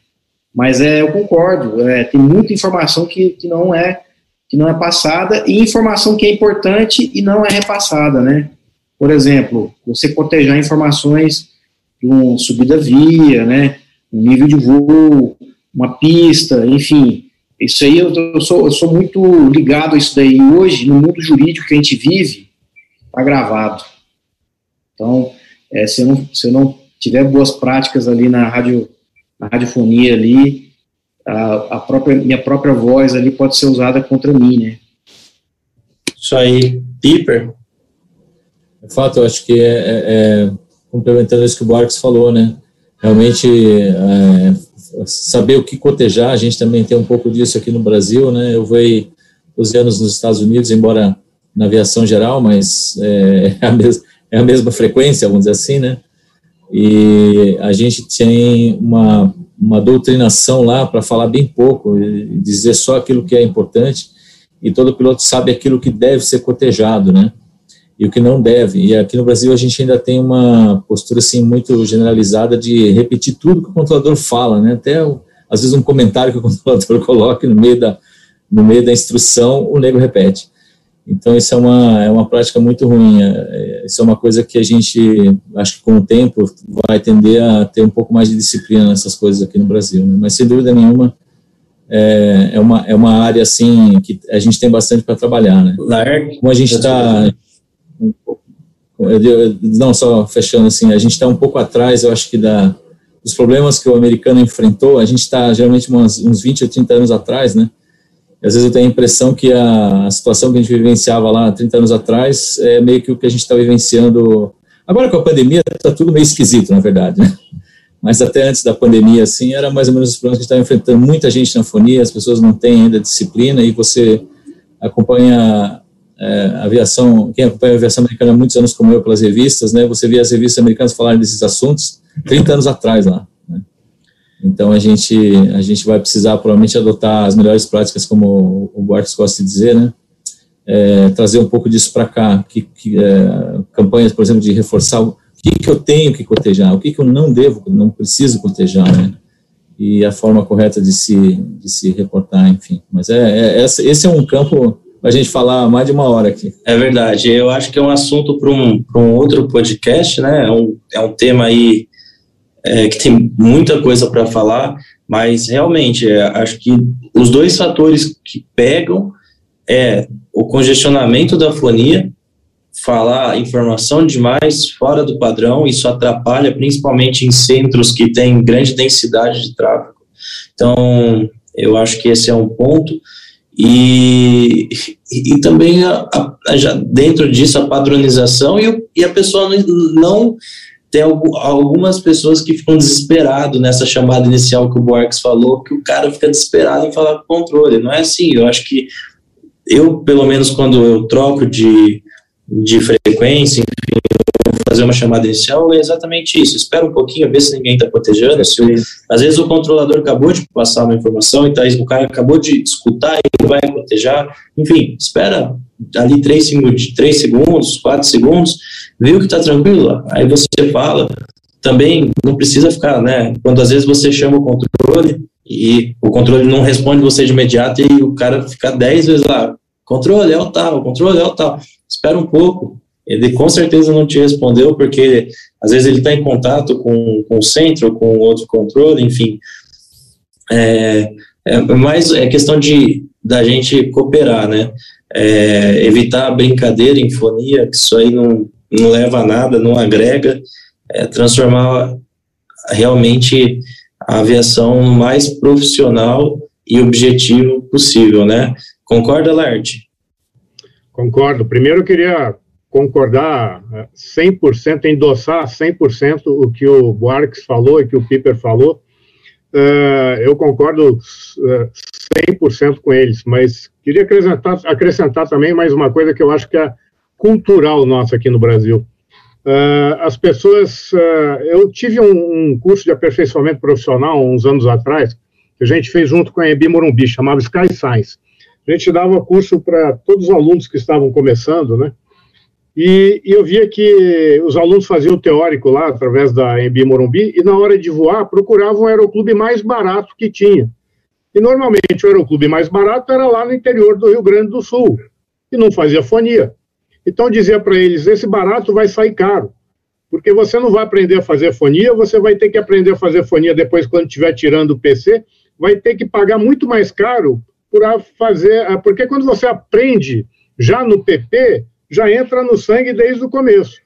Mas é, eu concordo, é, tem muita informação que, que não é que não é passada e informação que é importante e não é repassada, né? Por exemplo, você cotejar informações de uma subida via, né? Um nível de voo, uma pista, enfim. Isso aí eu, eu, sou, eu sou muito ligado a isso daí. Hoje, no mundo jurídico que a gente vive, está gravado. Então, é, se, eu não, se eu não tiver boas práticas ali na rádio, na radiofonia ali, a, a própria, minha própria voz ali pode ser usada contra mim, né? Isso aí, Piper. De fato, eu acho que é, é, é complementando isso que o Barks falou, né? Realmente é, saber o que cotejar, a gente também tem um pouco disso aqui no Brasil, né? Eu vou 12 anos nos Estados Unidos, embora na aviação geral, mas é, é a, mesma, é a mesma frequência, vamos dizer assim, né? E a gente tem uma uma doutrinação lá para falar bem pouco, dizer só aquilo que é importante, e todo piloto sabe aquilo que deve ser cotejado, né? E o que não deve. E aqui no Brasil a gente ainda tem uma postura assim muito generalizada de repetir tudo que o controlador fala, né? Até às vezes um comentário que o controlador coloca no meio da no meio da instrução, o nego repete. Então, isso é uma, é uma prática muito ruim. É, isso é uma coisa que a gente, acho que com o tempo, vai tender a ter um pouco mais de disciplina nessas coisas aqui no Brasil. Né? Mas, sem dúvida nenhuma, é, é, uma, é uma área, assim, que a gente tem bastante para trabalhar. Né? Como a gente está... Não, só fechando assim, a gente está um pouco atrás, eu acho que da, dos problemas que o americano enfrentou, a gente está geralmente uns, uns 20 ou 30 anos atrás, né? às vezes eu tenho a impressão que a, a, situação que a gente vivenciava lá 30 anos atrás é meio que o que a gente está vivenciando. Agora com a pandemia está tudo meio esquisito, na verdade, né? Mas até antes da pandemia, assim, era mais ou menos os problemas que a gente estava enfrentando. Muita gente na fonia, as pessoas não têm ainda disciplina e você acompanha é, aviação, quem acompanha a aviação americana há muitos anos como eu pelas revistas, né? Você via as revistas americanas falarem desses assuntos 30 anos atrás lá. Então a gente a gente vai precisar provavelmente adotar as melhores práticas, como o Bartos gosta de dizer, né? É, trazer um pouco disso para cá, que, que é, campanhas, por exemplo, de reforçar o que, que eu tenho que cotejar, o que, que eu não devo, não preciso cotejar, né? E a forma correta de se de se reportar, enfim. Mas é, é esse é um campo a gente falar mais de uma hora aqui. É verdade. Eu acho que é um assunto para um, um outro podcast, né? É um, é um tema aí é, que tem muita coisa para falar, mas realmente é, acho que os dois fatores que pegam é o congestionamento da fonia, falar informação demais fora do padrão, isso atrapalha principalmente em centros que têm grande densidade de tráfego. Então, eu acho que esse é um ponto. E, e, também, a, a, já dentro disso, a padronização e, e a pessoa não, não tem algumas pessoas que ficam desesperados nessa chamada inicial que o Borges falou, que o cara fica desesperado em falar controle. Não é assim. Eu acho que eu, pelo menos, quando eu troco de, de frequência, fazer uma chamada inicial, é exatamente isso. Espera um pouquinho, ver se ninguém está protegendo. Se o, às vezes o controlador acabou de passar uma informação, então o cara acabou de escutar e vai proteger. Enfim, espera ali três segundos, três segundos, quatro segundos, viu que está tranquilo, aí você fala. Também não precisa ficar, né? Quando às vezes você chama o controle, e o controle não responde você de imediato e o cara fica 10 vezes lá, controle é o tal, controle é o tal, espera um pouco, ele com certeza não te respondeu, porque às vezes ele está em contato com, com o centro, com outro controle, enfim. É, é, mais é questão de da gente cooperar, né? É, evitar brincadeira, infonia, que isso aí não, não leva a nada, não agrega, é, transformar realmente a aviação mais profissional e objetivo possível, né? Concorda, Larte? Concordo. Primeiro eu queria concordar 100%, é, endossar 100% o que o Buarques falou e que o Piper falou. Uh, eu concordo uh, 100% com eles, mas queria acrescentar, acrescentar também mais uma coisa que eu acho que é cultural nossa aqui no Brasil. Uh, as pessoas. eu tive um, um, curso de aperfeiçoamento profissional uns anos atrás, que a gente fez junto com a EBI Morumbi, chamava Sky Science. A gente dava curso para todos os alunos que estavam começando, né? E, e, eu via que os alunos faziam o teórico lá, através da Embi Morumbi, e na hora de voar, procuravam o aeroclube mais barato que tinha. E normalmente o aeroclube mais barato era lá no interior do Rio Grande do Sul, e não fazia fonia. Então dizia para eles: esse barato vai sair caro, porque você não vai aprender a fazer fonia, você vai ter que aprender a fazer fonia depois, quando estiver tirando o PC, vai ter que pagar muito mais caro por fazer. Porque quando você aprende já no PP, já entra no sangue desde o começo.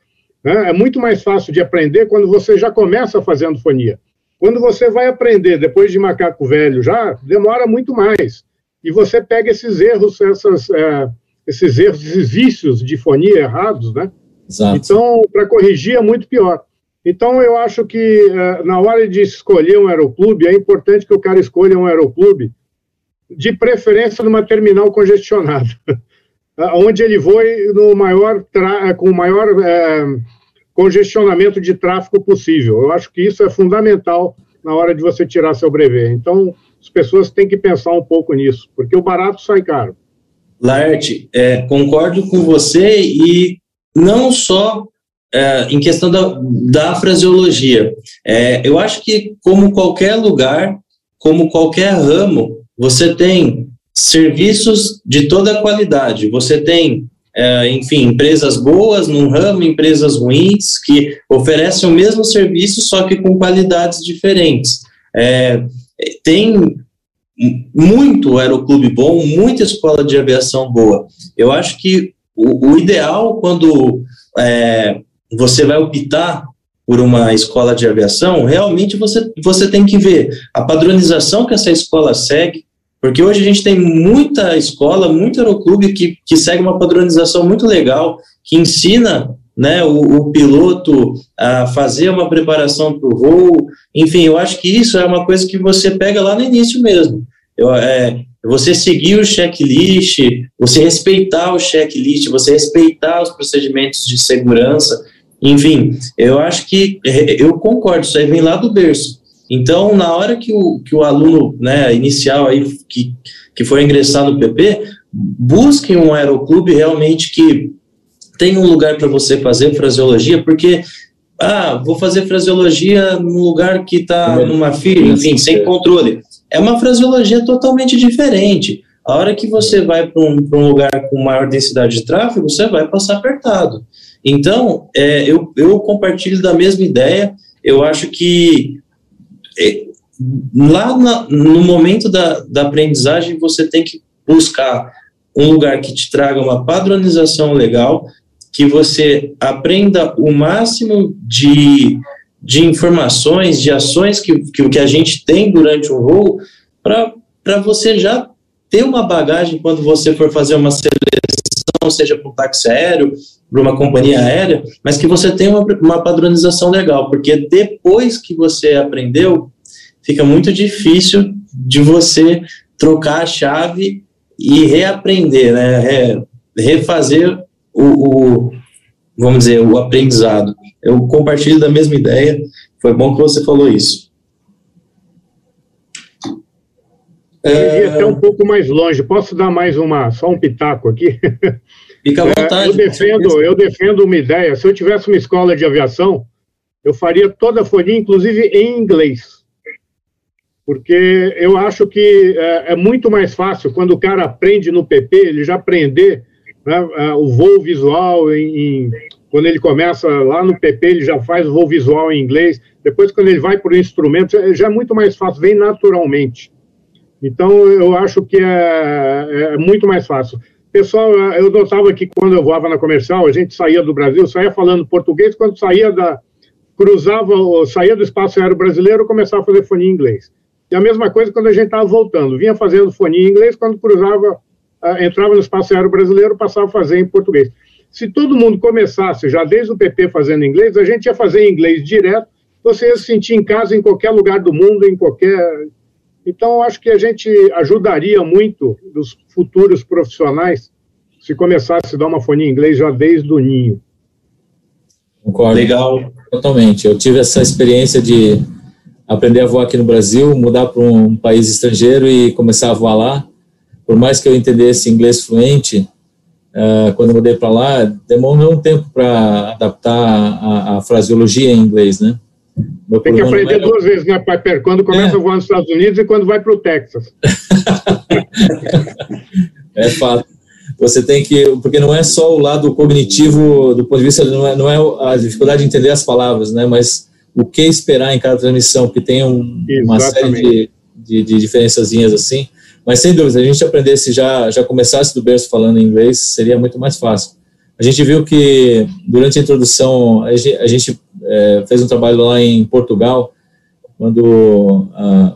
Né? É muito mais fácil de aprender quando você já começa fazendo fonia. Quando você vai aprender depois de macaco velho já, demora muito mais. E você pega esses erros, essas, é, esses erros, esses vícios de fonia errados, né? Exato. Então, para corrigir é muito pior. Então, eu acho que é, na hora de escolher um aeroclube, é importante que o cara escolha um aeroclube, de preferência numa terminal congestionada. onde ele voe no maior com o maior é, congestionamento de tráfego possível. Eu acho que isso é fundamental na hora de você tirar seu brevet. Então, as pessoas têm que pensar um pouco nisso, porque o barato sai caro. Larte, é, concordo com você e não só é, em questão da, da fraseologia. É, eu acho que, como qualquer lugar, como qualquer ramo, você tem serviços de toda qualidade. Você tem, é, enfim, empresas boas num ramo, empresas ruins que oferecem o mesmo serviço, só que com qualidades diferentes. É, tem muito aeroclube bom, muita escola de aviação boa. Eu acho que o, o ideal quando é, você vai optar por uma escola de aviação, realmente você, você tem que ver a padronização que essa escola segue, porque hoje a gente tem muita escola, muito aeroclube que, que segue uma padronização muito legal, que ensina né, o, o piloto a fazer uma preparação para o voo. Enfim, eu acho que isso é uma coisa que você pega lá no início mesmo. Eu, é, você seguir o checklist, você respeitar o checklist, você respeitar os procedimentos de segurança. Enfim, eu acho que é, eu concordo, isso aí vem lá do berço. Então, na hora que o, que o aluno né, inicial aí, que, que for ingressar no PP, busque um aeroclube realmente que tenha um lugar para você fazer fraseologia, porque, ah, vou fazer fraseologia num lugar que está numa filha, enfim, sem controle. É uma fraseologia totalmente diferente. A hora que você vai para um, um lugar com maior densidade de tráfego, você vai passar apertado. Então, é, eu, eu compartilho da mesma ideia. Eu acho que é, lá na, no momento da, da aprendizagem, você tem que buscar um lugar que te traga uma padronização legal, que você aprenda o máximo de, de informações, de ações que, que, que a gente tem durante o voo, para você já ter uma bagagem quando você for fazer uma seleção, seja para um táxi aéreo, para uma companhia aérea, mas que você tenha uma, uma padronização legal, porque depois que você aprendeu, fica muito difícil de você trocar a chave e reaprender, né? Re, refazer o, o, vamos dizer, o aprendizado. Eu compartilho da mesma ideia. Foi bom que você falou isso. Eu é... até um pouco mais longe. Posso dar mais uma, só um pitaco aqui? Fica à é, vontade. eu defendo, eu defendo uma ideia. Se eu tivesse uma escola de aviação, eu faria toda a folha, inclusive em inglês porque eu acho que é, é, muito mais fácil quando o cara aprende no PP, ele já aprender né, é, o voo visual em, em, quando ele começa lá no PP, ele já faz o voo visual em inglês. Depois, quando ele vai para o instrumento, já é muito mais fácil, vem naturalmente. Então, eu acho que é, é muito mais fácil. Pessoal, eu notava que quando eu voava na comercial, a gente saía do Brasil, saía falando português, quando saía da, cruzava, saía do espaço aéreo brasileiro, começava a fazer fonia em inglês. E a mesma coisa quando a gente estava voltando, vinha fazendo fonia em inglês, quando cruzava, uh, entrava no espaço aéreo brasileiro, passava a fazer em português. Se todo mundo começasse já desde o PP fazendo inglês, a gente ia fazer inglês direto, você ia se sentir em casa em qualquer lugar do mundo, em qualquer. Então, acho que a gente ajudaria muito os futuros profissionais se começasse a dar uma fonia em inglês já desde o ninho. Concordo. Legal. Totalmente. Eu tive essa experiência de aprender a voar aqui no Brasil, mudar para um país estrangeiro e começar a voar lá. Por mais que eu entendesse inglês fluente, uh, quando eu mudei para lá, demorou um tempo para adaptar a, a, fraseologia em inglês, né? Meu Tem que aprender era... duas vezes, né, Piper? Quando começa é. a voar nos Estados Unidos e quando vai para o Texas. é fato você tem que, porque não é só o lado cognitivo do ponto de vista, não é, não é a dificuldade de entender as palavras, né, mas o que esperar em cada transmissão, que tem um, uma série de, de, de diferençazinhas assim, mas sem dúvida, se a gente aprendesse já, já começasse do berço falando inglês, seria muito mais fácil. A gente viu que durante a introdução, a gente, a gente é, fez um trabalho lá em Portugal, quando a,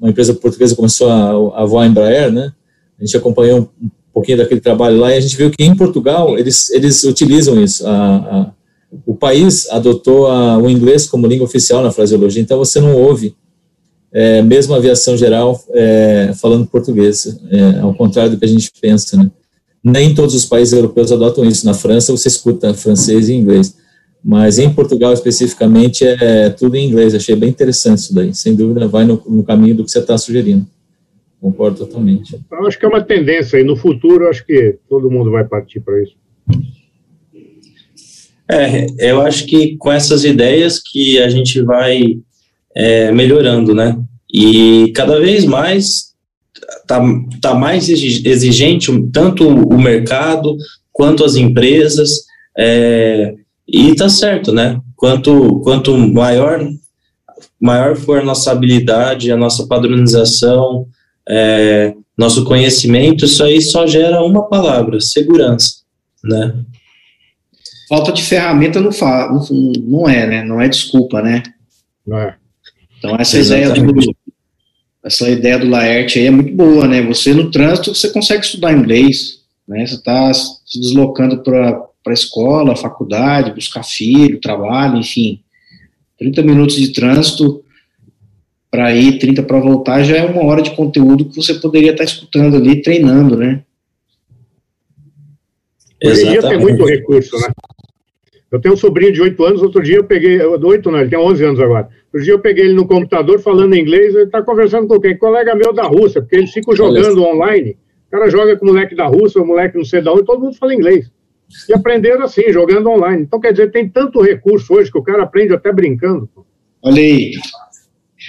uma empresa portuguesa começou a, a voar Embraer, né? A gente acompanhou um pouquinho daquele trabalho lá e a gente viu que em Portugal eles, eles utilizam isso. A, a, o país adotou a, o inglês como língua oficial na fraseologia, então você não ouve, é, mesmo a aviação geral, é, falando português, é, ao contrário do que a gente pensa. Né? Nem todos os países europeus adotam isso. Na França você escuta francês e inglês, mas em Portugal especificamente é tudo em inglês. Achei bem interessante isso daí. Sem dúvida, vai no, no caminho do que você está sugerindo. Concordo totalmente. Eu acho que é uma tendência e no futuro acho que todo mundo vai partir para isso. É, eu acho que com essas ideias que a gente vai é, melhorando, né? E cada vez mais tá, tá mais exigente tanto o mercado quanto as empresas é, e tá certo, né? Quanto quanto maior maior for a nossa habilidade, a nossa padronização, é, nosso conhecimento, isso aí só gera uma palavra, segurança, né? Falta de ferramenta não, fa não é, né? Não é desculpa, né? Não é. Então essa ideia do essa ideia do Laerte aí é muito boa, né? Você no trânsito você consegue estudar inglês, né? Você está se deslocando para a escola, faculdade, buscar filho, trabalho, enfim. 30 minutos de trânsito para ir, 30 para voltar, já é uma hora de conteúdo que você poderia estar tá escutando ali, treinando, né? Hoje em dia tem muito recurso, né? Eu tenho um sobrinho de 8 anos, outro dia eu peguei, 8 não, ele tem 11 anos agora. Outro dia eu peguei ele no computador falando inglês, ele está conversando com quem? Colega meu da Rússia, porque eles ficam jogando online. O cara joga com o moleque da Rússia, o moleque não sei da onde, todo mundo fala inglês. E aprenderam assim, jogando online. Então, quer dizer, tem tanto recurso hoje que o cara aprende até brincando. Olha aí,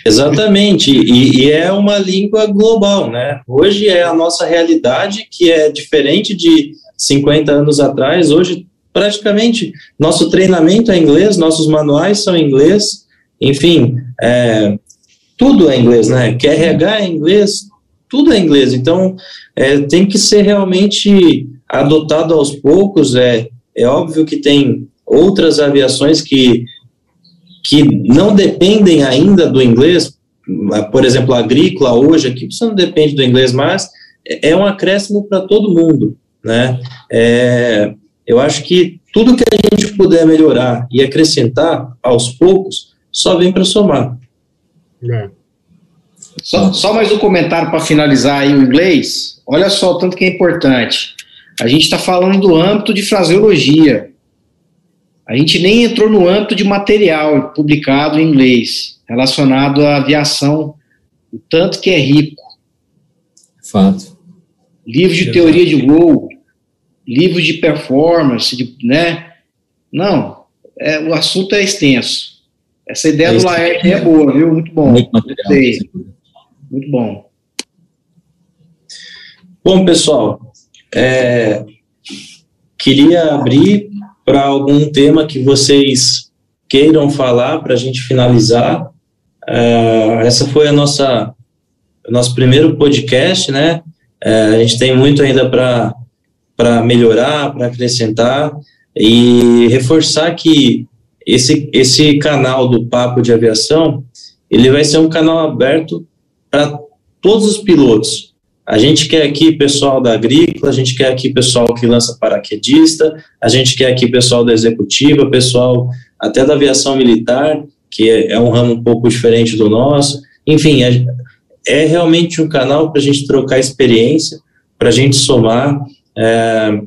Exatamente, e, e, é uma língua global, né? Hoje é a nossa realidade que é diferente de 50 anos atrás. Hoje, praticamente, nosso treinamento é inglês, nossos manuais são em inglês, enfim, é, tudo é inglês, né? QRH é inglês, tudo é inglês. Então, é, tem que ser realmente adotado aos poucos. É, é óbvio que tem outras aviações que que não dependem ainda do inglês, por exemplo, a agrícola hoje aqui, você não depende do inglês, mas é um acréscimo para todo mundo, né? É, eu acho que tudo que a gente puder melhorar e acrescentar aos poucos, só vem para somar. É. Só, só mais um comentário para finalizar aí o inglês. Olha só o tanto que é importante. A gente está falando do âmbito de fraseologia. A gente nem entrou no âmbito de material publicado em inglês, relacionado à aviação, o tanto que é rico. Fato. Livros de teoria de voo, livros de performance, de, né? Não, é, o assunto é extenso. Essa ideia é do Laerte é boa, viu? Muito bom. Muito material. Muito bom. Bom, pessoal, é, queria abrir para algum tema que vocês queiram falar para a gente finalizar. É, essa foi a nossa nosso primeiro podcast, né? É, a gente tem muito ainda para para melhorar, para acrescentar e reforçar que esse esse canal do Papo de Aviação ele vai ser um canal aberto para todos os pilotos, a gente quer aqui pessoal da agrícola, a gente quer aqui pessoal que lança paraquedista, a gente quer aqui pessoal da executiva, pessoal até da aviação militar, que é, é um ramo um pouco diferente do nosso. Enfim, é, realmente um canal para a gente trocar experiência, para a gente somar. É,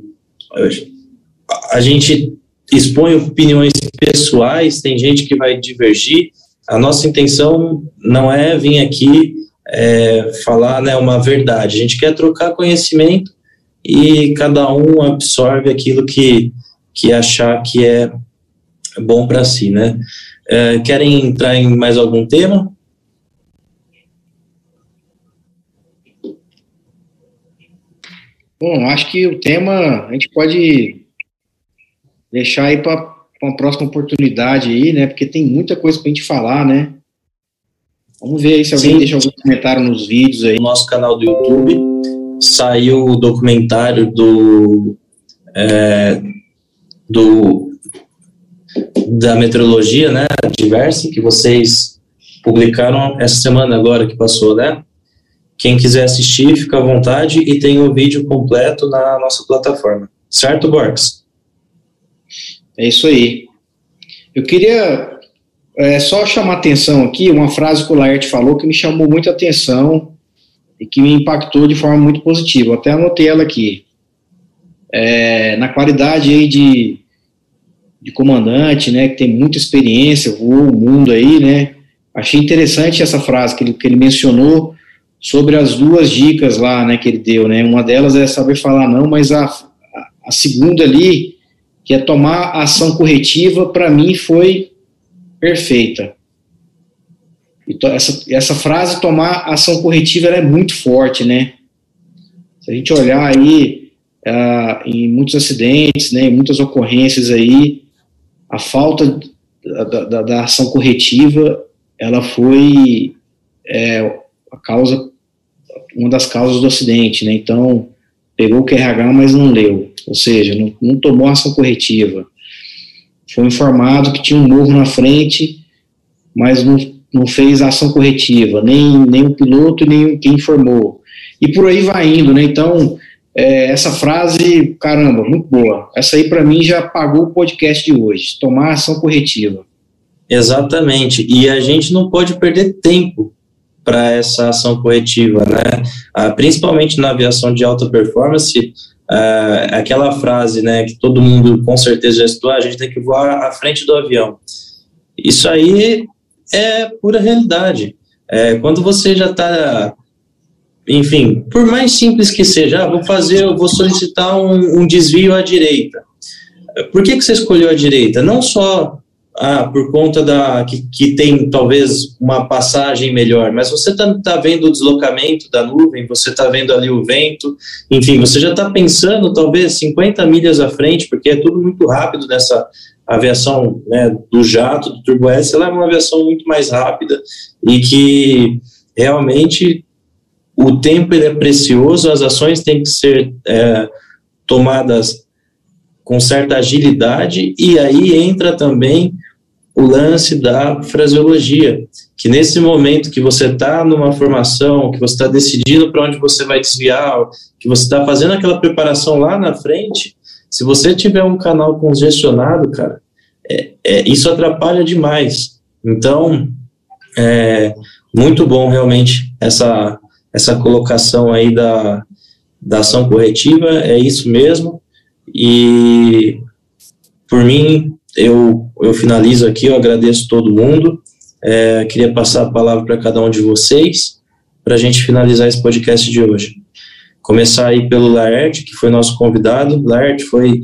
a gente expõe opiniões pessoais, tem gente que vai divergir. A nossa intenção não é vir aqui é, falar né, uma verdade. A gente quer trocar conhecimento e cada um absorve aquilo que, que achar que é bom para si, né? É, querem entrar em mais algum tema? Bom, acho que o tema a gente pode deixar aí para uma próxima oportunidade aí, né? Porque tem muita coisa para a gente falar, né? Vamos ver aí se alguém Sim. deixa algum comentário nos vídeos aí. No nosso canal do YouTube saiu o documentário do, é, do da meteorologia, né, diversa, que vocês publicaram essa semana agora que passou, né? Quem quiser assistir, fica à vontade e tem o vídeo completo na nossa plataforma. Certo, Borges? É isso aí. Eu queria é só chamar atenção aqui, uma frase que o Laerte falou que me chamou muita atenção e que me impactou de forma muito positiva. até anotei ela aqui. É, na qualidade aí de, de comandante, né, que tem muita experiência, voou o mundo aí, né, achei interessante essa frase que ele, que ele mencionou sobre as duas dicas lá, né, que ele deu, né, uma delas é saber falar não, mas a, a segunda ali, que é tomar ação corretiva, para mim foi perfeita. Então, essa, essa frase, tomar ação corretiva, é muito forte, né? Se a gente olhar aí uh, em muitos acidentes, né, em muitas ocorrências aí, a falta da, da, da ação corretiva, ela foi é, a causa, uma das causas do acidente, né? Então, pegou o QRH, mas não leu, ou seja, não, não tomou ação corretiva foi informado que tinha um morro na frente, mas não, não fez ação corretiva, nem, nem o piloto, nem quem informou. E por aí vai indo, né? Então, é, essa frase, caramba, muito boa. Essa aí, para mim, já pagou o podcast de hoje. Tomar ação corretiva. Exatamente. E a gente não pode perder tempo para essa ação corretiva, né? Ah, principalmente na aviação de alta performance, uh, aquela frase, né, que todo mundo com certeza já estudou, a gente tem que voar à frente do avião. Isso aí é pura realidade. É, quando você já está, enfim, por mais simples que seja, ah, vou fazer, eu vou solicitar um, um desvio à direita. Por que, que você escolheu a direita? Não só ah, por conta da que, que tem talvez uma passagem melhor, mas você está tá vendo o deslocamento da nuvem, você está vendo ali o vento, enfim, você já está pensando talvez 50 milhas à frente, porque é tudo muito rápido nessa aviação né, do jato, do Turbo S, ela é uma aviação muito mais rápida e que realmente o tempo ele é precioso, as ações têm que ser é, tomadas com certa agilidade, e aí entra também o lance da fraseologia, que nesse momento que você está numa formação, que você está decidindo para onde você vai desviar, que você está fazendo aquela preparação lá na frente, se você tiver um canal congestionado, cara, é, é, isso atrapalha demais. Então, é muito bom realmente essa, essa colocação aí da, da ação corretiva, é isso mesmo. E por mim, eu, eu finalizo aqui, eu agradeço todo mundo. É, queria passar a palavra para cada um de vocês, para a gente finalizar esse podcast de hoje. Começar aí pelo Laerte, que foi nosso convidado. Laerte, foi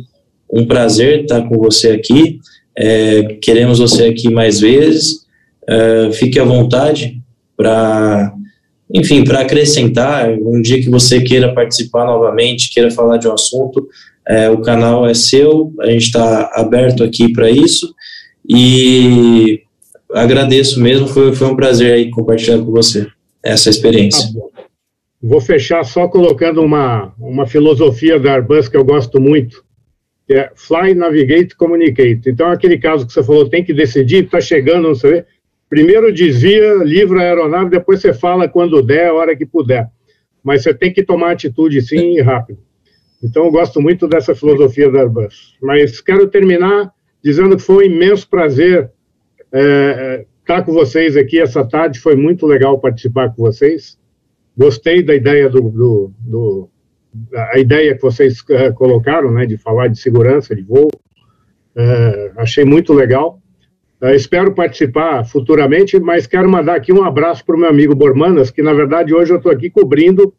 um prazer estar com você aqui. É, queremos você aqui mais vezes. É, fique à vontade para enfim, para acrescentar, um dia que você queira participar novamente, queira falar de um assunto, é, o canal é seu, a gente está aberto aqui para isso e agradeço mesmo, foi, foi um prazer aí compartilhar com você essa experiência. Tá Vou fechar só colocando uma, uma filosofia da Airbus que eu gosto muito, é Fly, Navigate, Communicate. Então, aquele caso que você falou, tem que decidir, está chegando, não sei, primeiro desvia, livra a aeronave, depois você fala quando der, a hora que puder. Mas você tem que tomar atitude sim e rápido. Então, eu gosto muito dessa filosofia da Airbus. Mas quero terminar dizendo que foi um imenso prazer é, estar com vocês aqui essa tarde. Foi muito legal participar com vocês. Gostei da ideia do, do, do a ideia que vocês uh, colocaram, né, de falar de segurança de voo. Uh, achei muito legal. Espero participar futuramente, mas quero mandar aqui um abraço para o meu amigo Bormanas, que na verdade hoje eu estou aqui cobrindo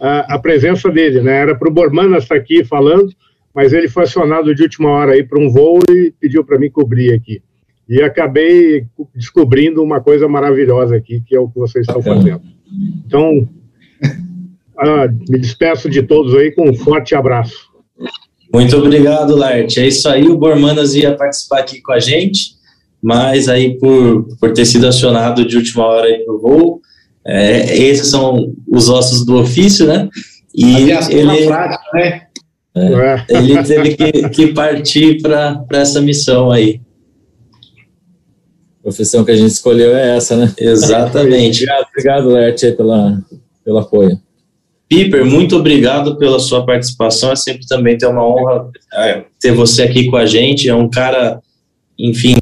a presença dele, né? Era para o Bormanas estar aqui falando, mas ele foi acionado de última hora aí para um voo e pediu para mim cobrir aqui. E acabei descobrindo uma coisa maravilhosa aqui, que é o que vocês estão fazendo. Então, ah, me despeço de todos aí com um forte abraço. Muito obrigado, Larte. É isso aí, o Bormanas ia participar aqui com a gente, mas aí por, por ter sido acionado de última hora aí pro voo, é, esses são os ossos do ofício, né? E ele, prática, né? É, é. ele teve que, que partir para essa missão aí profissão que a gente escolheu é essa, né? Exatamente. obrigado, obrigado Lert, pela, pelo apoio. Piper, muito obrigado pela sua participação. É sempre também ter uma honra é, ter você aqui com a gente. É um cara, enfim,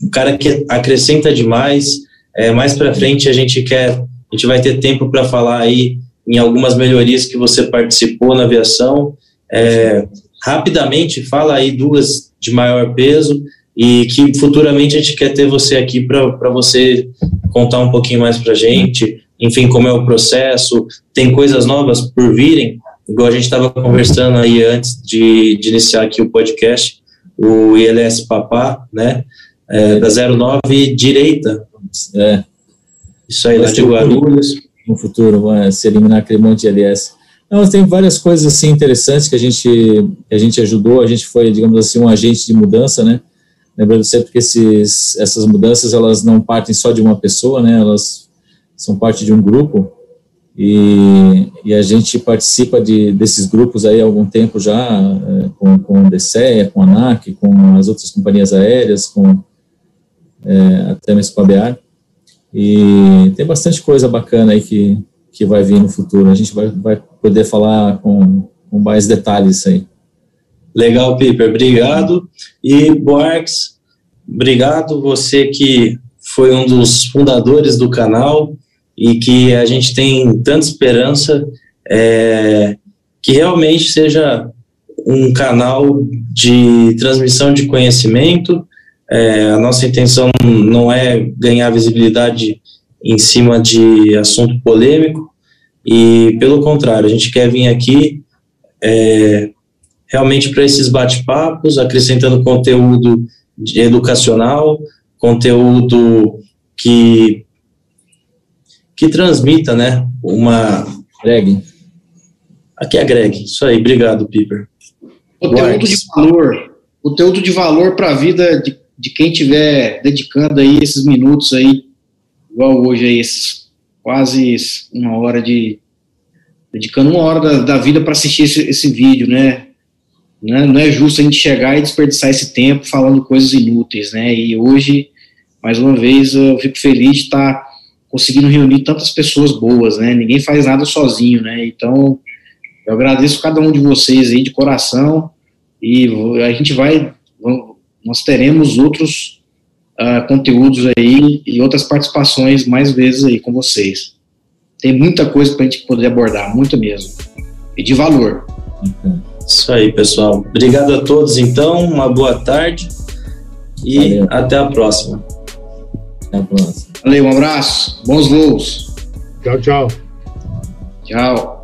um cara que acrescenta demais. É, mais para frente a gente quer, a gente vai ter tempo para falar aí em algumas melhorias que você participou na aviação. É, rapidamente, fala aí duas de maior peso e que futuramente a gente quer ter você aqui para você contar um pouquinho mais para gente, enfim, como é o processo, tem coisas novas por virem, igual a gente estava conversando aí antes de, de, iniciar aqui o podcast, o ILS Papá, né, é, da 09 direita. É. Isso aí, lá de Guarulhos. No futuro, vai se eliminar aquele monte de ILS. Não, tem várias coisas assim interessantes que a gente que a gente ajudou, a gente foi, digamos assim, um agente de mudança, né? Lembrando sempre que esses, essas mudanças elas não partem só de uma pessoa, né? Elas são parte de um grupo e, e a gente participa de, desses grupos aí há algum tempo já, é, com, com o DCEA, com a ANAC, com as outras companhias aéreas, com é, até mesmo com a BR. E tem bastante coisa bacana aí que, que vai vir no futuro. A gente vai, vai poder falar com, com mais detalhes aí. Legal, Piper, obrigado. E Boarks, obrigado, você que foi um dos fundadores do canal e que a gente tem tanta esperança é, que realmente seja um canal de transmissão de conhecimento. É, a nossa intenção não é ganhar visibilidade em cima de assunto polêmico, e pelo contrário, a gente quer vir aqui é, realmente para esses bate-papos, acrescentando conteúdo educacional, conteúdo que que transmita, né, uma Greg. Aqui é a Greg. Isso aí, obrigado, Piper. Conteúdo de valor, conteúdo de valor para a vida de, de quem estiver dedicando aí esses minutos aí, igual hoje aí, esses quase uma hora de dedicando uma hora da, da vida para assistir esse, esse vídeo, né? Né? Não é justo a gente chegar e desperdiçar esse tempo falando coisas inúteis, né? E hoje, mais uma vez, eu fico feliz de estar conseguindo reunir tantas pessoas boas, né? Ninguém faz nada sozinho, né? Então, eu agradeço cada um de vocês aí de coração e a gente vai, nós teremos outros uh, conteúdos aí e outras participações mais vezes aí com vocês. Tem muita coisa para a gente poder abordar, muito mesmo. E de valor. Isso aí, pessoal. Obrigado a todos, então. Uma boa tarde e Valeu. até a próxima. Até a próxima. Valeu, um abraço. Bons voos. Tchau, tchau. Tchau.